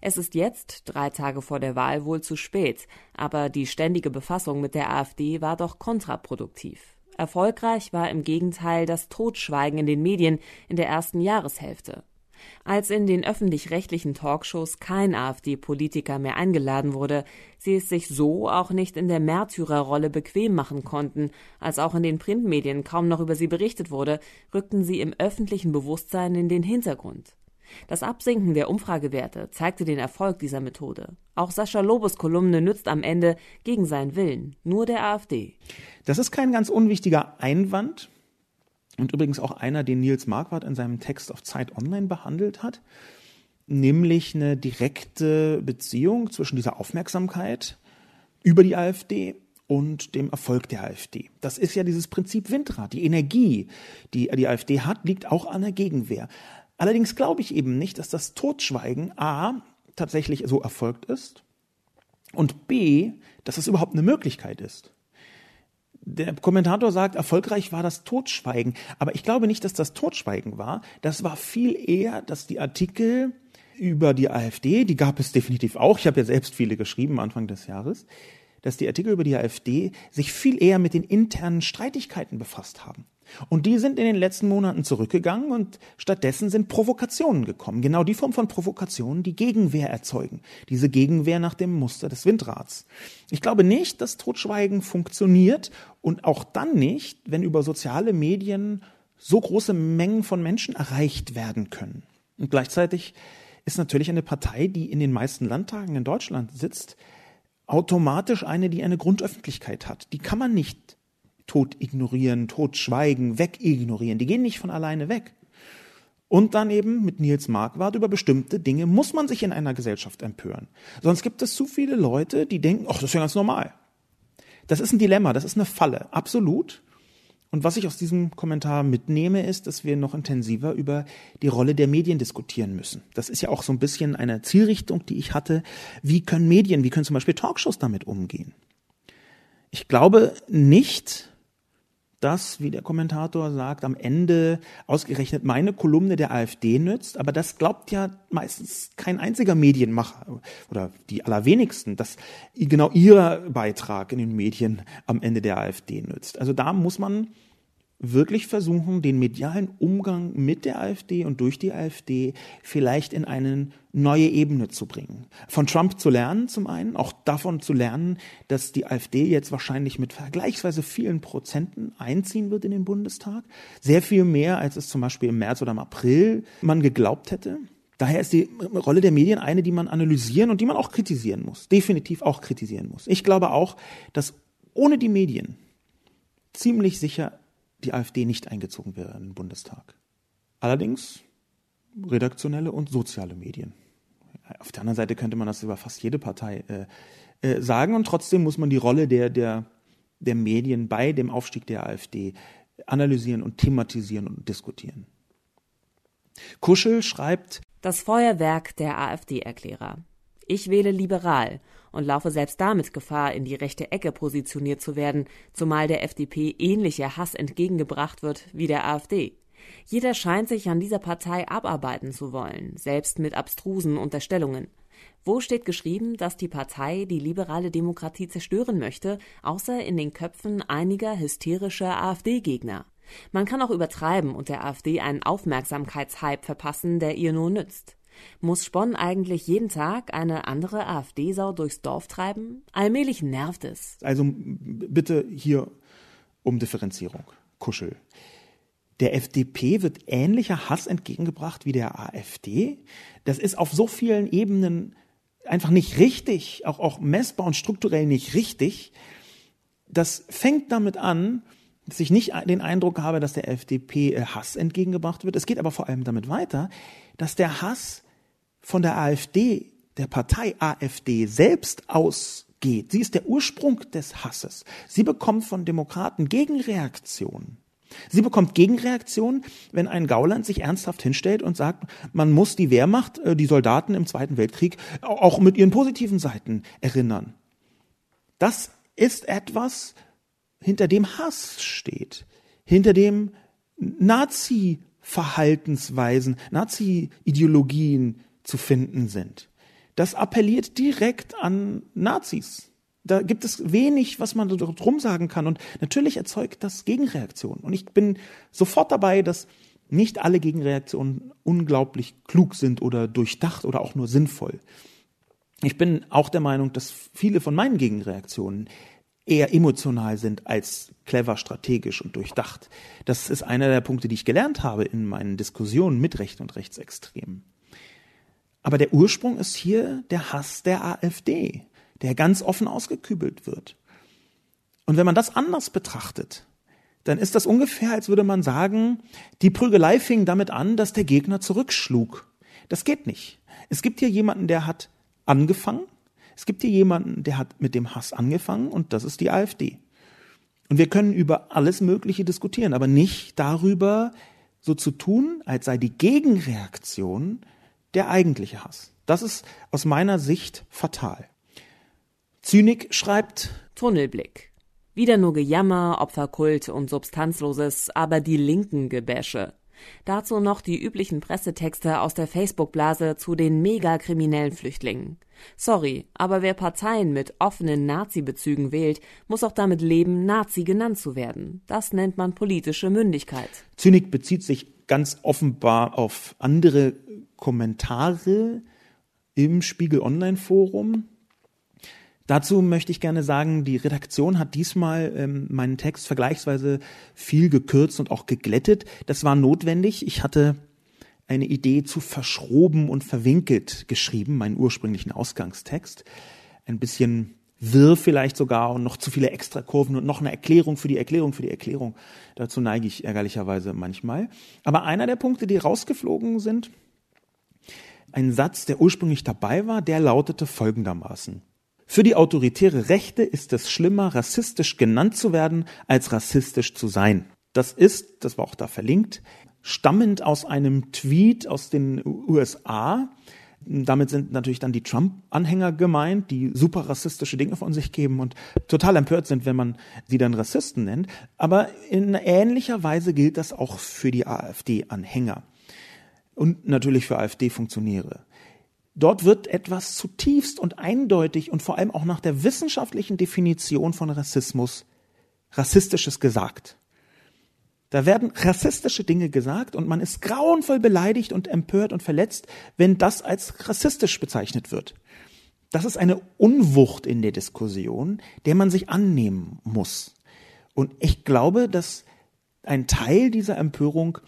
Es ist jetzt, drei Tage vor der Wahl, wohl zu spät, aber die ständige Befassung mit der AfD war doch kontraproduktiv. Erfolgreich war im Gegenteil das Totschweigen in den Medien in der ersten Jahreshälfte. Als in den öffentlich-rechtlichen Talkshows kein AfD-Politiker mehr eingeladen wurde, sie es sich so auch nicht in der Märtyrerrolle bequem machen konnten, als auch in den Printmedien kaum noch über sie berichtet wurde, rückten sie im öffentlichen Bewusstsein in den Hintergrund. Das Absinken der Umfragewerte zeigte den Erfolg dieser Methode. Auch Sascha Lobos Kolumne nützt am Ende gegen seinen Willen nur der AfD. Das ist kein ganz unwichtiger Einwand und übrigens auch einer, den Nils Marquardt in seinem Text auf Zeit Online behandelt hat, nämlich eine direkte Beziehung zwischen dieser Aufmerksamkeit über die AfD und dem Erfolg der AfD. Das ist ja dieses Prinzip Windrad. Die Energie, die die AfD hat, liegt auch an der Gegenwehr. Allerdings glaube ich eben nicht, dass das Totschweigen A tatsächlich so erfolgt ist und B, dass es überhaupt eine Möglichkeit ist. Der Kommentator sagt, erfolgreich war das Totschweigen, aber ich glaube nicht, dass das Totschweigen war. Das war viel eher, dass die Artikel über die AfD, die gab es definitiv auch, ich habe ja selbst viele geschrieben Anfang des Jahres, dass die Artikel über die AfD sich viel eher mit den internen Streitigkeiten befasst haben. Und die sind in den letzten Monaten zurückgegangen und stattdessen sind Provokationen gekommen. Genau die Form von Provokationen, die Gegenwehr erzeugen. Diese Gegenwehr nach dem Muster des Windrads. Ich glaube nicht, dass Totschweigen funktioniert und auch dann nicht, wenn über soziale Medien so große Mengen von Menschen erreicht werden können. Und gleichzeitig ist natürlich eine Partei, die in den meisten Landtagen in Deutschland sitzt, automatisch eine, die eine Grundöffentlichkeit hat. Die kann man nicht tot ignorieren, tot schweigen, wegignorieren. Die gehen nicht von alleine weg. Und dann eben mit Nils Marquardt über bestimmte Dinge muss man sich in einer Gesellschaft empören. Sonst gibt es zu viele Leute, die denken, ach, das ist ja ganz normal. Das ist ein Dilemma, das ist eine Falle, absolut. Und was ich aus diesem Kommentar mitnehme, ist, dass wir noch intensiver über die Rolle der Medien diskutieren müssen. Das ist ja auch so ein bisschen eine Zielrichtung, die ich hatte. Wie können Medien, wie können zum Beispiel Talkshows damit umgehen? Ich glaube nicht, dass, wie der Kommentator sagt, am Ende ausgerechnet meine Kolumne der AfD nützt, aber das glaubt ja meistens kein einziger Medienmacher oder die allerwenigsten, dass genau ihr Beitrag in den Medien am Ende der AfD nützt. Also da muss man wirklich versuchen, den medialen Umgang mit der AfD und durch die AfD vielleicht in eine neue Ebene zu bringen. Von Trump zu lernen zum einen, auch davon zu lernen, dass die AfD jetzt wahrscheinlich mit vergleichsweise vielen Prozenten einziehen wird in den Bundestag. Sehr viel mehr, als es zum Beispiel im März oder im April man geglaubt hätte. Daher ist die Rolle der Medien eine, die man analysieren und die man auch kritisieren muss. Definitiv auch kritisieren muss. Ich glaube auch, dass ohne die Medien ziemlich sicher die AfD nicht eingezogen wäre in den Bundestag. Allerdings redaktionelle und soziale Medien. Auf der anderen Seite könnte man das über fast jede Partei äh, äh, sagen und trotzdem muss man die Rolle der, der, der Medien bei dem Aufstieg der AfD analysieren und thematisieren und diskutieren. Kuschel schreibt Das Feuerwerk der AfD-Erklärer. Ich wähle liberal und laufe selbst damit Gefahr, in die rechte Ecke positioniert zu werden, zumal der FDP ähnlicher Hass entgegengebracht wird wie der AfD. Jeder scheint sich an dieser Partei abarbeiten zu wollen, selbst mit abstrusen Unterstellungen. Wo steht geschrieben, dass die Partei die liberale Demokratie zerstören möchte, außer in den Köpfen einiger hysterischer AfD-Gegner? Man kann auch übertreiben und der AfD einen Aufmerksamkeitshype verpassen, der ihr nur nützt. Muss Spon eigentlich jeden Tag eine andere AfD-Sau durchs Dorf treiben? Allmählich nervt es. Also bitte hier um Differenzierung. Kuschel. Der FDP wird ähnlicher Hass entgegengebracht wie der AfD. Das ist auf so vielen Ebenen einfach nicht richtig, auch, auch messbar und strukturell nicht richtig. Das fängt damit an, dass ich nicht den Eindruck habe, dass der FDP äh, Hass entgegengebracht wird. Es geht aber vor allem damit weiter, dass der Hass von der AfD, der Partei AfD selbst ausgeht. Sie ist der Ursprung des Hasses. Sie bekommt von Demokraten Gegenreaktionen. Sie bekommt Gegenreaktionen, wenn ein Gauland sich ernsthaft hinstellt und sagt, man muss die Wehrmacht, äh, die Soldaten im Zweiten Weltkrieg auch mit ihren positiven Seiten erinnern. Das ist etwas, hinter dem Hass steht, hinter dem Nazi-Verhaltensweisen, Nazi-Ideologien zu finden sind. Das appelliert direkt an Nazis. Da gibt es wenig, was man drum sagen kann. Und natürlich erzeugt das Gegenreaktionen. Und ich bin sofort dabei, dass nicht alle Gegenreaktionen unglaublich klug sind oder durchdacht oder auch nur sinnvoll. Ich bin auch der Meinung, dass viele von meinen Gegenreaktionen eher emotional sind als clever, strategisch und durchdacht. Das ist einer der Punkte, die ich gelernt habe in meinen Diskussionen mit Recht und Rechtsextremen. Aber der Ursprung ist hier der Hass der AfD, der ganz offen ausgekübelt wird. Und wenn man das anders betrachtet, dann ist das ungefähr, als würde man sagen, die Prügelei fing damit an, dass der Gegner zurückschlug. Das geht nicht. Es gibt hier jemanden, der hat angefangen es gibt hier jemanden, der hat mit dem Hass angefangen und das ist die AfD. Und wir können über alles Mögliche diskutieren, aber nicht darüber, so zu tun, als sei die Gegenreaktion der eigentliche Hass. Das ist aus meiner Sicht fatal. Zynik schreibt Tunnelblick. Wieder nur Gejammer, Opferkult und Substanzloses, aber die linken Gebäsche. Dazu noch die üblichen Pressetexte aus der Facebook-Blase zu den megakriminellen Flüchtlingen. Sorry, aber wer Parteien mit offenen Nazi-Bezügen wählt, muss auch damit leben, Nazi genannt zu werden. Das nennt man politische Mündigkeit. Zynik bezieht sich ganz offenbar auf andere Kommentare im Spiegel Online Forum. Dazu möchte ich gerne sagen, die Redaktion hat diesmal ähm, meinen Text vergleichsweise viel gekürzt und auch geglättet. Das war notwendig. Ich hatte eine Idee zu verschroben und verwinkelt geschrieben, meinen ursprünglichen Ausgangstext. Ein bisschen wirr vielleicht sogar und noch zu viele Extrakurven und noch eine Erklärung für die Erklärung für die Erklärung. Dazu neige ich ärgerlicherweise manchmal. Aber einer der Punkte, die rausgeflogen sind, ein Satz, der ursprünglich dabei war, der lautete folgendermaßen. Für die autoritäre Rechte ist es schlimmer, rassistisch genannt zu werden, als rassistisch zu sein. Das ist, das war auch da verlinkt, stammend aus einem Tweet aus den USA. Damit sind natürlich dann die Trump-Anhänger gemeint, die super rassistische Dinge von sich geben und total empört sind, wenn man sie dann Rassisten nennt. Aber in ähnlicher Weise gilt das auch für die AfD-Anhänger und natürlich für AfD-Funktionäre. Dort wird etwas zutiefst und eindeutig und vor allem auch nach der wissenschaftlichen Definition von Rassismus Rassistisches gesagt. Da werden rassistische Dinge gesagt und man ist grauenvoll beleidigt und empört und verletzt, wenn das als rassistisch bezeichnet wird. Das ist eine Unwucht in der Diskussion, der man sich annehmen muss. Und ich glaube, dass ein Teil dieser Empörung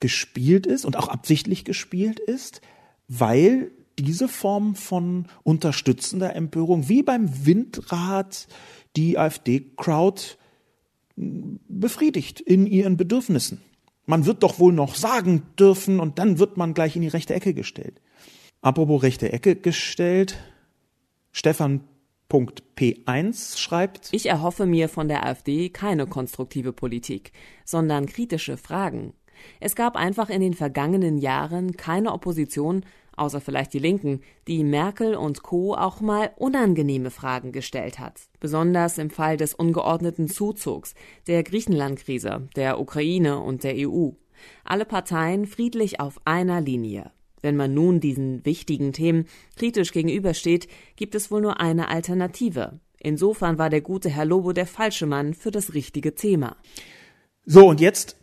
gespielt ist und auch absichtlich gespielt ist, weil diese Form von unterstützender Empörung, wie beim Windrad, die AfD-Crowd befriedigt in ihren Bedürfnissen. Man wird doch wohl noch sagen dürfen und dann wird man gleich in die rechte Ecke gestellt. Apropos rechte Ecke gestellt, Stefan.p1 schreibt, Ich erhoffe mir von der AfD keine konstruktive Politik, sondern kritische Fragen. Es gab einfach in den vergangenen Jahren keine Opposition, außer vielleicht die Linken, die Merkel und Co. auch mal unangenehme Fragen gestellt hat. Besonders im Fall des ungeordneten Zuzugs, der Griechenland-Krise, der Ukraine und der EU. Alle Parteien friedlich auf einer Linie. Wenn man nun diesen wichtigen Themen kritisch gegenübersteht, gibt es wohl nur eine Alternative. Insofern war der gute Herr Lobo der falsche Mann für das richtige Thema. So, und jetzt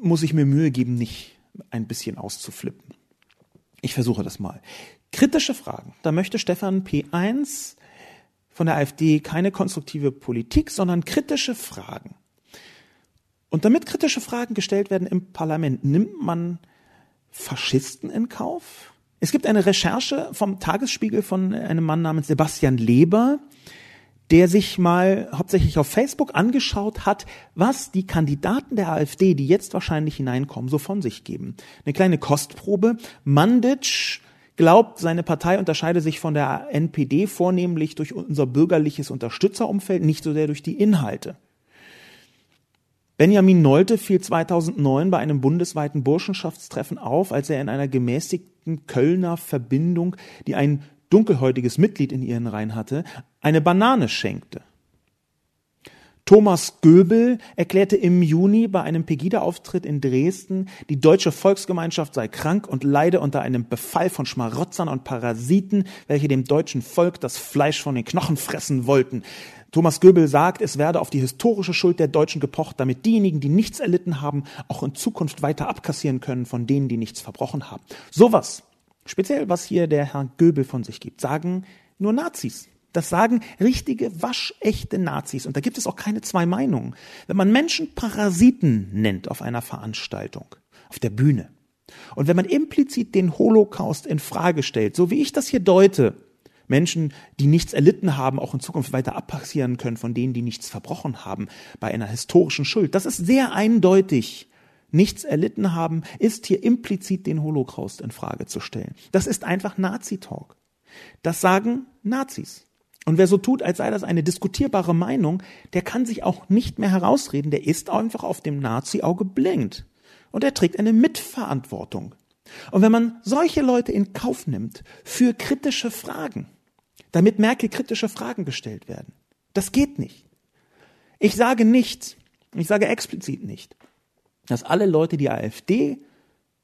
muss ich mir Mühe geben, nicht ein bisschen auszuflippen. Ich versuche das mal. Kritische Fragen. Da möchte Stefan P1 von der AfD keine konstruktive Politik, sondern kritische Fragen. Und damit kritische Fragen gestellt werden im Parlament, nimmt man Faschisten in Kauf? Es gibt eine Recherche vom Tagesspiegel von einem Mann namens Sebastian Leber, der sich mal hauptsächlich auf Facebook angeschaut hat, was die Kandidaten der AfD, die jetzt wahrscheinlich hineinkommen, so von sich geben. Eine kleine Kostprobe. Mandic glaubt, seine Partei unterscheide sich von der NPD vornehmlich durch unser bürgerliches Unterstützerumfeld, nicht so sehr durch die Inhalte. Benjamin Nolte fiel 2009 bei einem bundesweiten Burschenschaftstreffen auf, als er in einer gemäßigten Kölner Verbindung, die ein dunkelhäutiges Mitglied in ihren Reihen hatte, eine Banane schenkte. Thomas Göbel erklärte im Juni bei einem Pegida-Auftritt in Dresden, die deutsche Volksgemeinschaft sei krank und leide unter einem Befall von Schmarotzern und Parasiten, welche dem deutschen Volk das Fleisch von den Knochen fressen wollten. Thomas Göbel sagt, es werde auf die historische Schuld der Deutschen gepocht, damit diejenigen, die nichts erlitten haben, auch in Zukunft weiter abkassieren können von denen, die nichts verbrochen haben. Sowas, speziell was hier der Herr Göbel von sich gibt, sagen nur Nazis. Das sagen richtige, waschechte Nazis. Und da gibt es auch keine zwei Meinungen. Wenn man Menschen Parasiten nennt auf einer Veranstaltung, auf der Bühne, und wenn man implizit den Holocaust in Frage stellt, so wie ich das hier deute, Menschen, die nichts erlitten haben, auch in Zukunft weiter abpassieren können von denen, die nichts verbrochen haben, bei einer historischen Schuld. Das ist sehr eindeutig. Nichts erlitten haben, ist hier implizit den Holocaust in Frage zu stellen. Das ist einfach Nazi-Talk. Das sagen Nazis. Und wer so tut, als sei das eine diskutierbare Meinung, der kann sich auch nicht mehr herausreden, der ist einfach auf dem Nazi-Auge blind. Und er trägt eine Mitverantwortung. Und wenn man solche Leute in Kauf nimmt für kritische Fragen, damit Merkel kritische Fragen gestellt werden. Das geht nicht. Ich sage nicht, ich sage explizit nicht, dass alle Leute, die AfD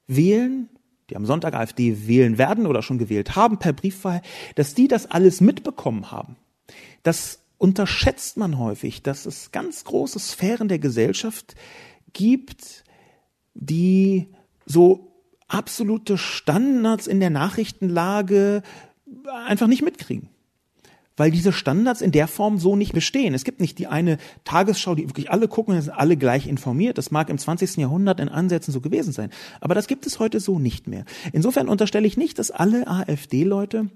wählen, die am Sonntag AfD wählen werden oder schon gewählt haben per Briefwahl, dass die das alles mitbekommen haben. Das unterschätzt man häufig, dass es ganz große Sphären der Gesellschaft gibt, die so absolute Standards in der Nachrichtenlage einfach nicht mitkriegen weil diese Standards in der Form so nicht bestehen. Es gibt nicht die eine Tagesschau, die wirklich alle gucken, sind alle gleich informiert. Das mag im 20. Jahrhundert in Ansätzen so gewesen sein. Aber das gibt es heute so nicht mehr. Insofern unterstelle ich nicht, dass alle AfD-Leute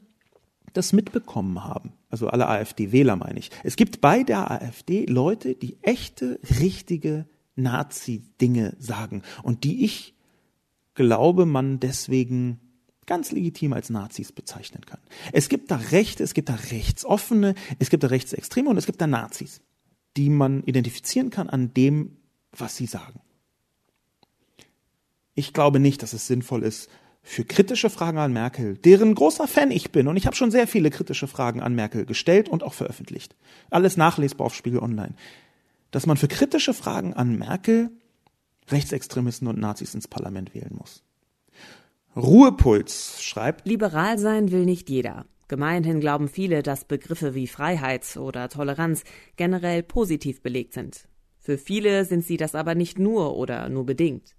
das mitbekommen haben. Also alle AfD-Wähler meine ich. Es gibt bei der AfD Leute, die echte, richtige Nazi-Dinge sagen und die ich glaube, man deswegen ganz legitim als Nazis bezeichnen kann. Es gibt da Rechte, es gibt da Rechtsoffene, es gibt da Rechtsextreme und es gibt da Nazis, die man identifizieren kann an dem, was sie sagen. Ich glaube nicht, dass es sinnvoll ist, für kritische Fragen an Merkel, deren großer Fan ich bin, und ich habe schon sehr viele kritische Fragen an Merkel gestellt und auch veröffentlicht. Alles nachlesbar auf Spiegel Online. Dass man für kritische Fragen an Merkel Rechtsextremisten und Nazis ins Parlament wählen muss. Ruhepuls schreibt, Liberal sein will nicht jeder. Gemeinhin glauben viele, dass Begriffe wie Freiheit oder Toleranz generell positiv belegt sind. Für viele sind sie das aber nicht nur oder nur bedingt.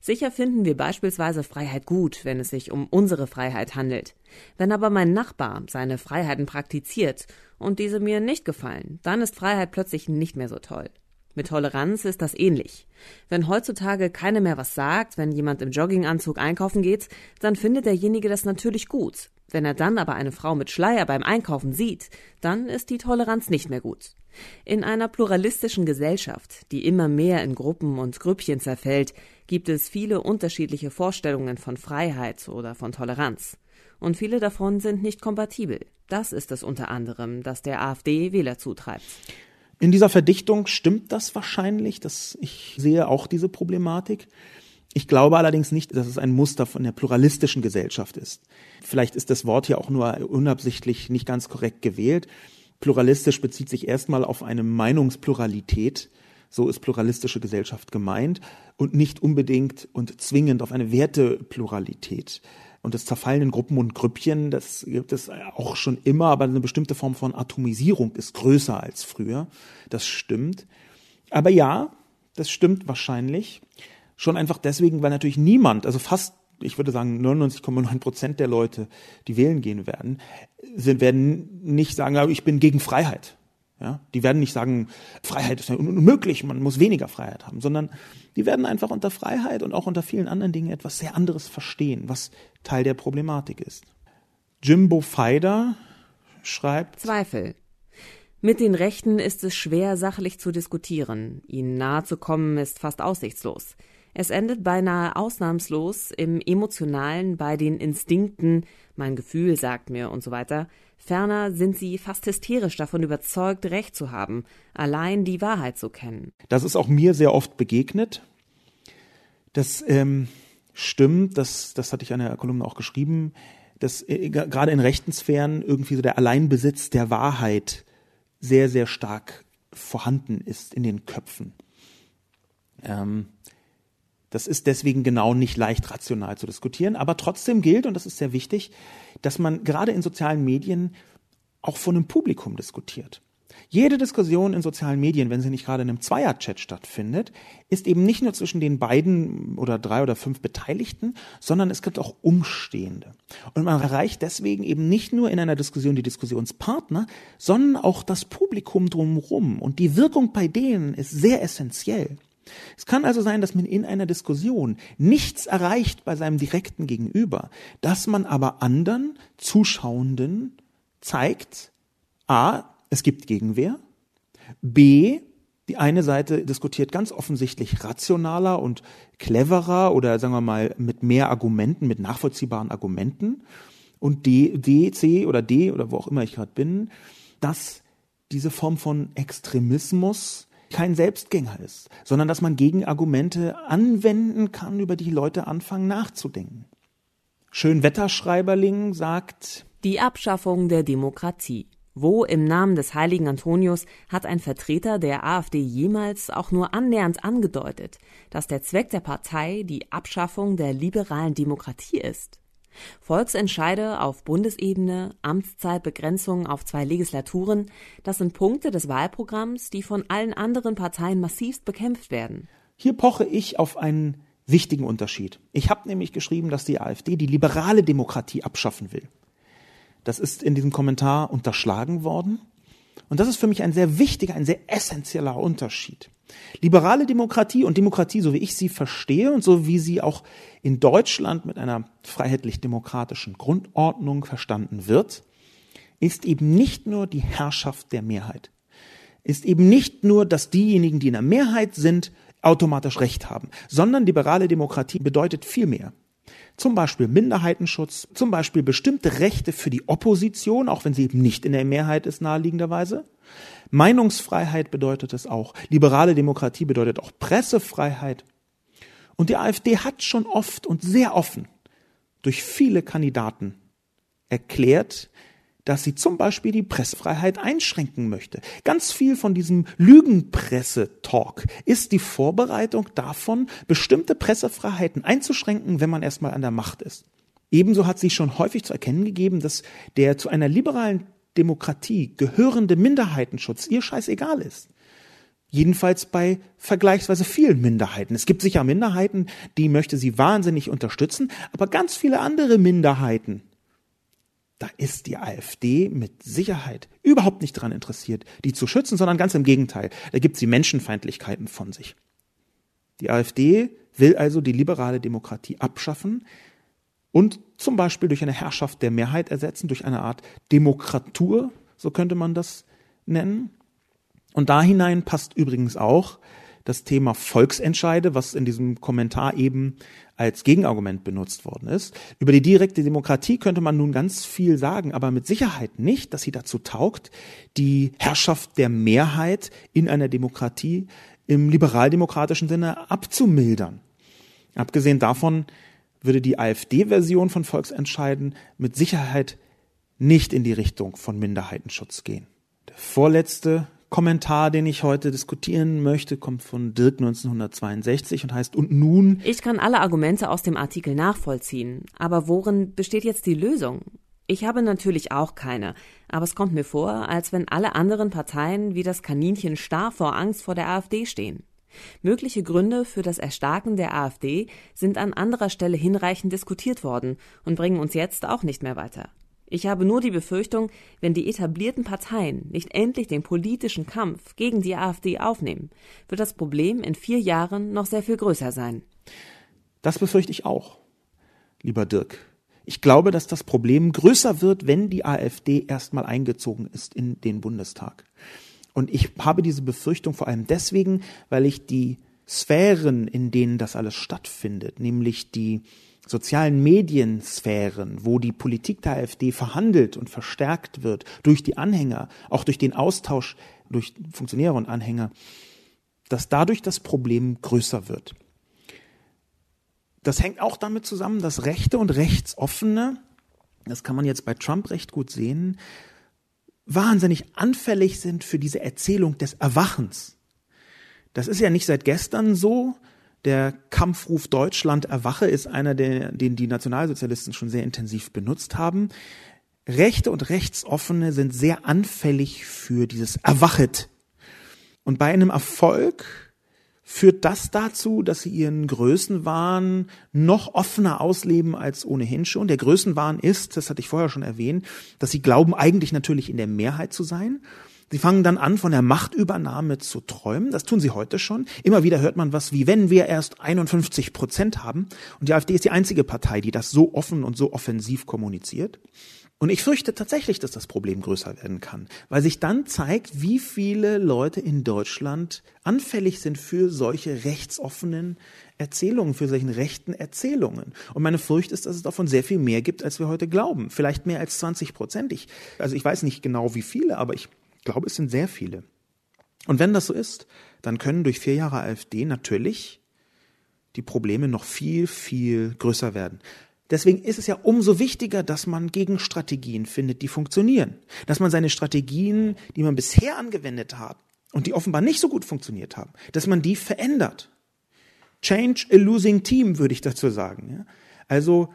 Sicher finden wir beispielsweise Freiheit gut, wenn es sich um unsere Freiheit handelt. Wenn aber mein Nachbar seine Freiheiten praktiziert und diese mir nicht gefallen, dann ist Freiheit plötzlich nicht mehr so toll. Mit Toleranz ist das ähnlich. Wenn heutzutage keiner mehr was sagt, wenn jemand im Jogginganzug einkaufen geht, dann findet derjenige das natürlich gut. Wenn er dann aber eine Frau mit Schleier beim Einkaufen sieht, dann ist die Toleranz nicht mehr gut. In einer pluralistischen Gesellschaft, die immer mehr in Gruppen und Grüppchen zerfällt, gibt es viele unterschiedliche Vorstellungen von Freiheit oder von Toleranz. Und viele davon sind nicht kompatibel. Das ist es unter anderem, das der AfD Wähler zutreibt. In dieser Verdichtung stimmt das wahrscheinlich, dass ich sehe auch diese Problematik. Ich glaube allerdings nicht, dass es ein Muster von der pluralistischen Gesellschaft ist. Vielleicht ist das Wort hier auch nur unabsichtlich nicht ganz korrekt gewählt. Pluralistisch bezieht sich erstmal auf eine Meinungspluralität. So ist pluralistische Gesellschaft gemeint und nicht unbedingt und zwingend auf eine Wertepluralität. Und das Zerfallen in Gruppen und Grüppchen, das gibt es auch schon immer, aber eine bestimmte Form von Atomisierung ist größer als früher. Das stimmt. Aber ja, das stimmt wahrscheinlich. Schon einfach deswegen, weil natürlich niemand, also fast, ich würde sagen 99,9 Prozent der Leute, die wählen gehen werden, sind, werden nicht sagen, ich bin gegen Freiheit. Ja, die werden nicht sagen, Freiheit ist unmöglich, man muss weniger Freiheit haben, sondern die werden einfach unter Freiheit und auch unter vielen anderen Dingen etwas sehr anderes verstehen, was Teil der Problematik ist. Jimbo Feider schreibt Zweifel. Mit den Rechten ist es schwer, sachlich zu diskutieren. Ihnen nahe zu kommen ist fast aussichtslos. Es endet beinahe ausnahmslos im Emotionalen, bei den Instinkten, mein Gefühl sagt mir und so weiter. Ferner sind sie fast hysterisch davon überzeugt, Recht zu haben, allein die Wahrheit zu kennen. Das ist auch mir sehr oft begegnet. Das ähm, stimmt, das, das hatte ich an der Kolumne auch geschrieben, dass äh, gerade in rechten Sphären irgendwie so der Alleinbesitz der Wahrheit sehr, sehr stark vorhanden ist in den Köpfen. Ähm, das ist deswegen genau nicht leicht rational zu diskutieren, aber trotzdem gilt, und das ist sehr wichtig, dass man gerade in sozialen Medien auch von einem Publikum diskutiert. Jede Diskussion in sozialen Medien, wenn sie nicht gerade in einem Zweier-Chat stattfindet, ist eben nicht nur zwischen den beiden oder drei oder fünf Beteiligten, sondern es gibt auch Umstehende. Und man erreicht deswegen eben nicht nur in einer Diskussion die Diskussionspartner, sondern auch das Publikum drumherum. Und die Wirkung bei denen ist sehr essentiell. Es kann also sein, dass man in einer Diskussion nichts erreicht bei seinem direkten Gegenüber, dass man aber anderen Zuschauenden zeigt, a, es gibt Gegenwehr, b, die eine Seite diskutiert ganz offensichtlich rationaler und cleverer oder sagen wir mal mit mehr Argumenten, mit nachvollziehbaren Argumenten und D, D, C oder D oder wo auch immer ich gerade bin, dass diese Form von Extremismus kein Selbstgänger ist, sondern dass man Gegenargumente anwenden kann, über die Leute anfangen nachzudenken. Schönwetterschreiberling sagt Die Abschaffung der Demokratie. Wo im Namen des heiligen Antonius hat ein Vertreter der AfD jemals auch nur annähernd angedeutet, dass der Zweck der Partei die Abschaffung der liberalen Demokratie ist? Volksentscheide auf Bundesebene, Amtszeitbegrenzung auf zwei Legislaturen, das sind Punkte des Wahlprogramms, die von allen anderen Parteien massivst bekämpft werden. Hier poche ich auf einen wichtigen Unterschied. Ich habe nämlich geschrieben, dass die AfD die liberale Demokratie abschaffen will. Das ist in diesem Kommentar unterschlagen worden. Und das ist für mich ein sehr wichtiger, ein sehr essentieller Unterschied. Liberale Demokratie und Demokratie, so wie ich sie verstehe und so wie sie auch in Deutschland mit einer freiheitlich-demokratischen Grundordnung verstanden wird, ist eben nicht nur die Herrschaft der Mehrheit. Ist eben nicht nur, dass diejenigen, die in der Mehrheit sind, automatisch Recht haben, sondern liberale Demokratie bedeutet viel mehr. Zum Beispiel Minderheitenschutz, zum Beispiel bestimmte Rechte für die Opposition, auch wenn sie eben nicht in der Mehrheit ist, naheliegenderweise. Meinungsfreiheit bedeutet es auch. Liberale Demokratie bedeutet auch Pressefreiheit. Und die AfD hat schon oft und sehr offen durch viele Kandidaten erklärt, dass sie zum Beispiel die Pressefreiheit einschränken möchte. Ganz viel von diesem Lügenpresse-Talk ist die Vorbereitung davon, bestimmte Pressefreiheiten einzuschränken, wenn man erstmal an der Macht ist. Ebenso hat sich schon häufig zu erkennen gegeben, dass der zu einer liberalen Demokratie gehörende Minderheitenschutz ihr scheißegal ist. Jedenfalls bei vergleichsweise vielen Minderheiten. Es gibt sicher Minderheiten, die möchte sie wahnsinnig unterstützen, aber ganz viele andere Minderheiten, da ist die AfD mit Sicherheit überhaupt nicht daran interessiert, die zu schützen, sondern ganz im Gegenteil. Da gibt sie Menschenfeindlichkeiten von sich. Die AfD will also die liberale Demokratie abschaffen, und zum Beispiel durch eine Herrschaft der Mehrheit ersetzen, durch eine Art Demokratur, so könnte man das nennen. Und da hinein passt übrigens auch das Thema Volksentscheide, was in diesem Kommentar eben als Gegenargument benutzt worden ist. Über die direkte Demokratie könnte man nun ganz viel sagen, aber mit Sicherheit nicht, dass sie dazu taugt, die Herrschaft der Mehrheit in einer Demokratie im liberaldemokratischen Sinne abzumildern. Abgesehen davon würde die AfD-Version von Volksentscheiden mit Sicherheit nicht in die Richtung von Minderheitenschutz gehen. Der vorletzte Kommentar, den ich heute diskutieren möchte, kommt von Dirk 1962 und heißt Und nun. Ich kann alle Argumente aus dem Artikel nachvollziehen, aber worin besteht jetzt die Lösung? Ich habe natürlich auch keine, aber es kommt mir vor, als wenn alle anderen Parteien wie das Kaninchen starr vor Angst vor der AfD stehen. Mögliche Gründe für das Erstarken der AfD sind an anderer Stelle hinreichend diskutiert worden und bringen uns jetzt auch nicht mehr weiter. Ich habe nur die Befürchtung, wenn die etablierten Parteien nicht endlich den politischen Kampf gegen die AfD aufnehmen, wird das Problem in vier Jahren noch sehr viel größer sein. Das befürchte ich auch, lieber Dirk. Ich glaube, dass das Problem größer wird, wenn die AfD erstmal eingezogen ist in den Bundestag. Und ich habe diese Befürchtung vor allem deswegen, weil ich die Sphären, in denen das alles stattfindet, nämlich die sozialen Mediensphären, wo die Politik der AfD verhandelt und verstärkt wird durch die Anhänger, auch durch den Austausch durch Funktionäre und Anhänger, dass dadurch das Problem größer wird. Das hängt auch damit zusammen, dass Rechte und Rechtsoffene, das kann man jetzt bei Trump recht gut sehen, wahnsinnig anfällig sind für diese Erzählung des Erwachens. Das ist ja nicht seit gestern so. Der Kampfruf Deutschland erwache ist einer, der, den die Nationalsozialisten schon sehr intensiv benutzt haben. Rechte und Rechtsoffene sind sehr anfällig für dieses Erwachet. Und bei einem Erfolg führt das dazu, dass sie ihren Größenwahn noch offener ausleben als ohnehin schon. Der Größenwahn ist, das hatte ich vorher schon erwähnt, dass sie glauben eigentlich natürlich in der Mehrheit zu sein. Sie fangen dann an, von der Machtübernahme zu träumen. Das tun sie heute schon. Immer wieder hört man was wie, wenn wir erst 51 Prozent haben. Und die AfD ist die einzige Partei, die das so offen und so offensiv kommuniziert. Und ich fürchte tatsächlich, dass das Problem größer werden kann, weil sich dann zeigt, wie viele Leute in Deutschland anfällig sind für solche rechtsoffenen Erzählungen, für solchen rechten Erzählungen. Und meine Furcht ist, dass es davon sehr viel mehr gibt, als wir heute glauben. Vielleicht mehr als 20 Prozent. Ich, also ich weiß nicht genau wie viele, aber ich glaube, es sind sehr viele. Und wenn das so ist, dann können durch vier Jahre AfD natürlich die Probleme noch viel, viel größer werden. Deswegen ist es ja umso wichtiger, dass man Gegenstrategien findet, die funktionieren. Dass man seine Strategien, die man bisher angewendet hat und die offenbar nicht so gut funktioniert haben, dass man die verändert. Change a losing team, würde ich dazu sagen. Also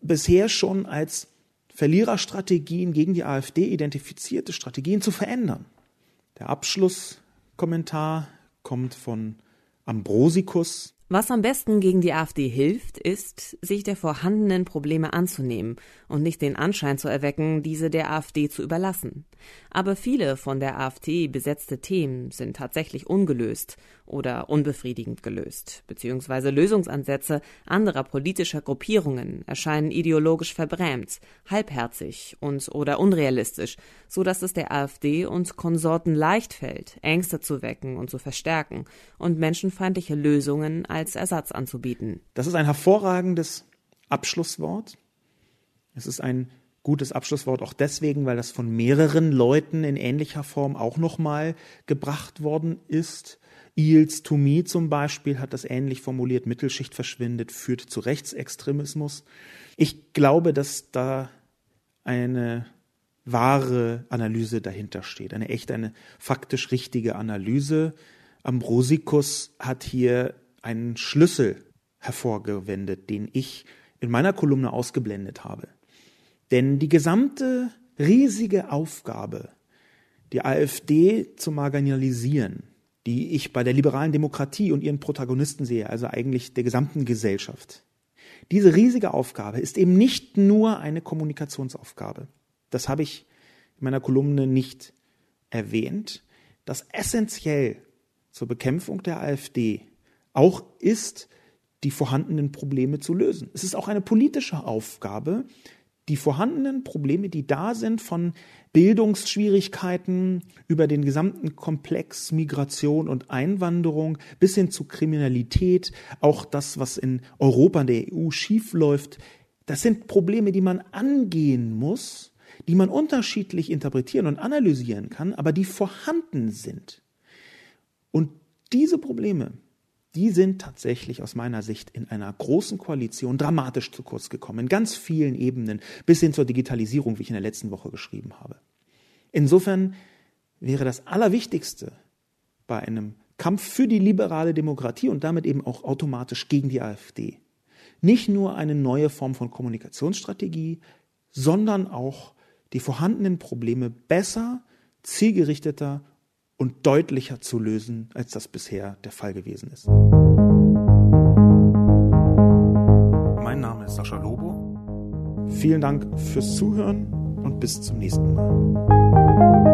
bisher schon als Verliererstrategien gegen die AfD identifizierte Strategien zu verändern. Der Abschlusskommentar kommt von Ambrosikus. Was am besten gegen die AfD hilft, ist, sich der vorhandenen Probleme anzunehmen und nicht den Anschein zu erwecken, diese der AfD zu überlassen. Aber viele von der AfD besetzte Themen sind tatsächlich ungelöst oder unbefriedigend gelöst, beziehungsweise Lösungsansätze anderer politischer Gruppierungen erscheinen ideologisch verbrämt, halbherzig und oder unrealistisch, so dass es der AfD und Konsorten leicht fällt, Ängste zu wecken und zu verstärken und menschenfeindliche Lösungen als Ersatz anzubieten. Das ist ein hervorragendes Abschlusswort. Es ist ein gutes Abschlusswort auch deswegen, weil das von mehreren Leuten in ähnlicher Form auch nochmal gebracht worden ist. Eels to zum Beispiel hat das ähnlich formuliert, Mittelschicht verschwindet, führt zu Rechtsextremismus. Ich glaube, dass da eine wahre Analyse dahinter steht, eine echt, eine faktisch richtige Analyse. Ambrosikus hat hier einen Schlüssel hervorgewendet, den ich in meiner Kolumne ausgeblendet habe. Denn die gesamte riesige Aufgabe, die AfD zu marginalisieren, die ich bei der liberalen Demokratie und ihren Protagonisten sehe, also eigentlich der gesamten Gesellschaft. Diese riesige Aufgabe ist eben nicht nur eine Kommunikationsaufgabe. Das habe ich in meiner Kolumne nicht erwähnt. Das essentiell zur Bekämpfung der AfD auch ist, die vorhandenen Probleme zu lösen. Es ist auch eine politische Aufgabe, die vorhandenen Probleme, die da sind, von Bildungsschwierigkeiten über den gesamten Komplex Migration und Einwanderung bis hin zu Kriminalität, auch das, was in Europa, in der EU schiefläuft, das sind Probleme, die man angehen muss, die man unterschiedlich interpretieren und analysieren kann, aber die vorhanden sind. Und diese Probleme, die sind tatsächlich aus meiner Sicht in einer großen Koalition dramatisch zu kurz gekommen, in ganz vielen Ebenen, bis hin zur Digitalisierung, wie ich in der letzten Woche geschrieben habe. Insofern wäre das Allerwichtigste bei einem Kampf für die liberale Demokratie und damit eben auch automatisch gegen die AfD nicht nur eine neue Form von Kommunikationsstrategie, sondern auch die vorhandenen Probleme besser, zielgerichteter und deutlicher zu lösen, als das bisher der Fall gewesen ist. Mein Name ist Sascha Lobo. Vielen Dank fürs Zuhören und bis zum nächsten Mal.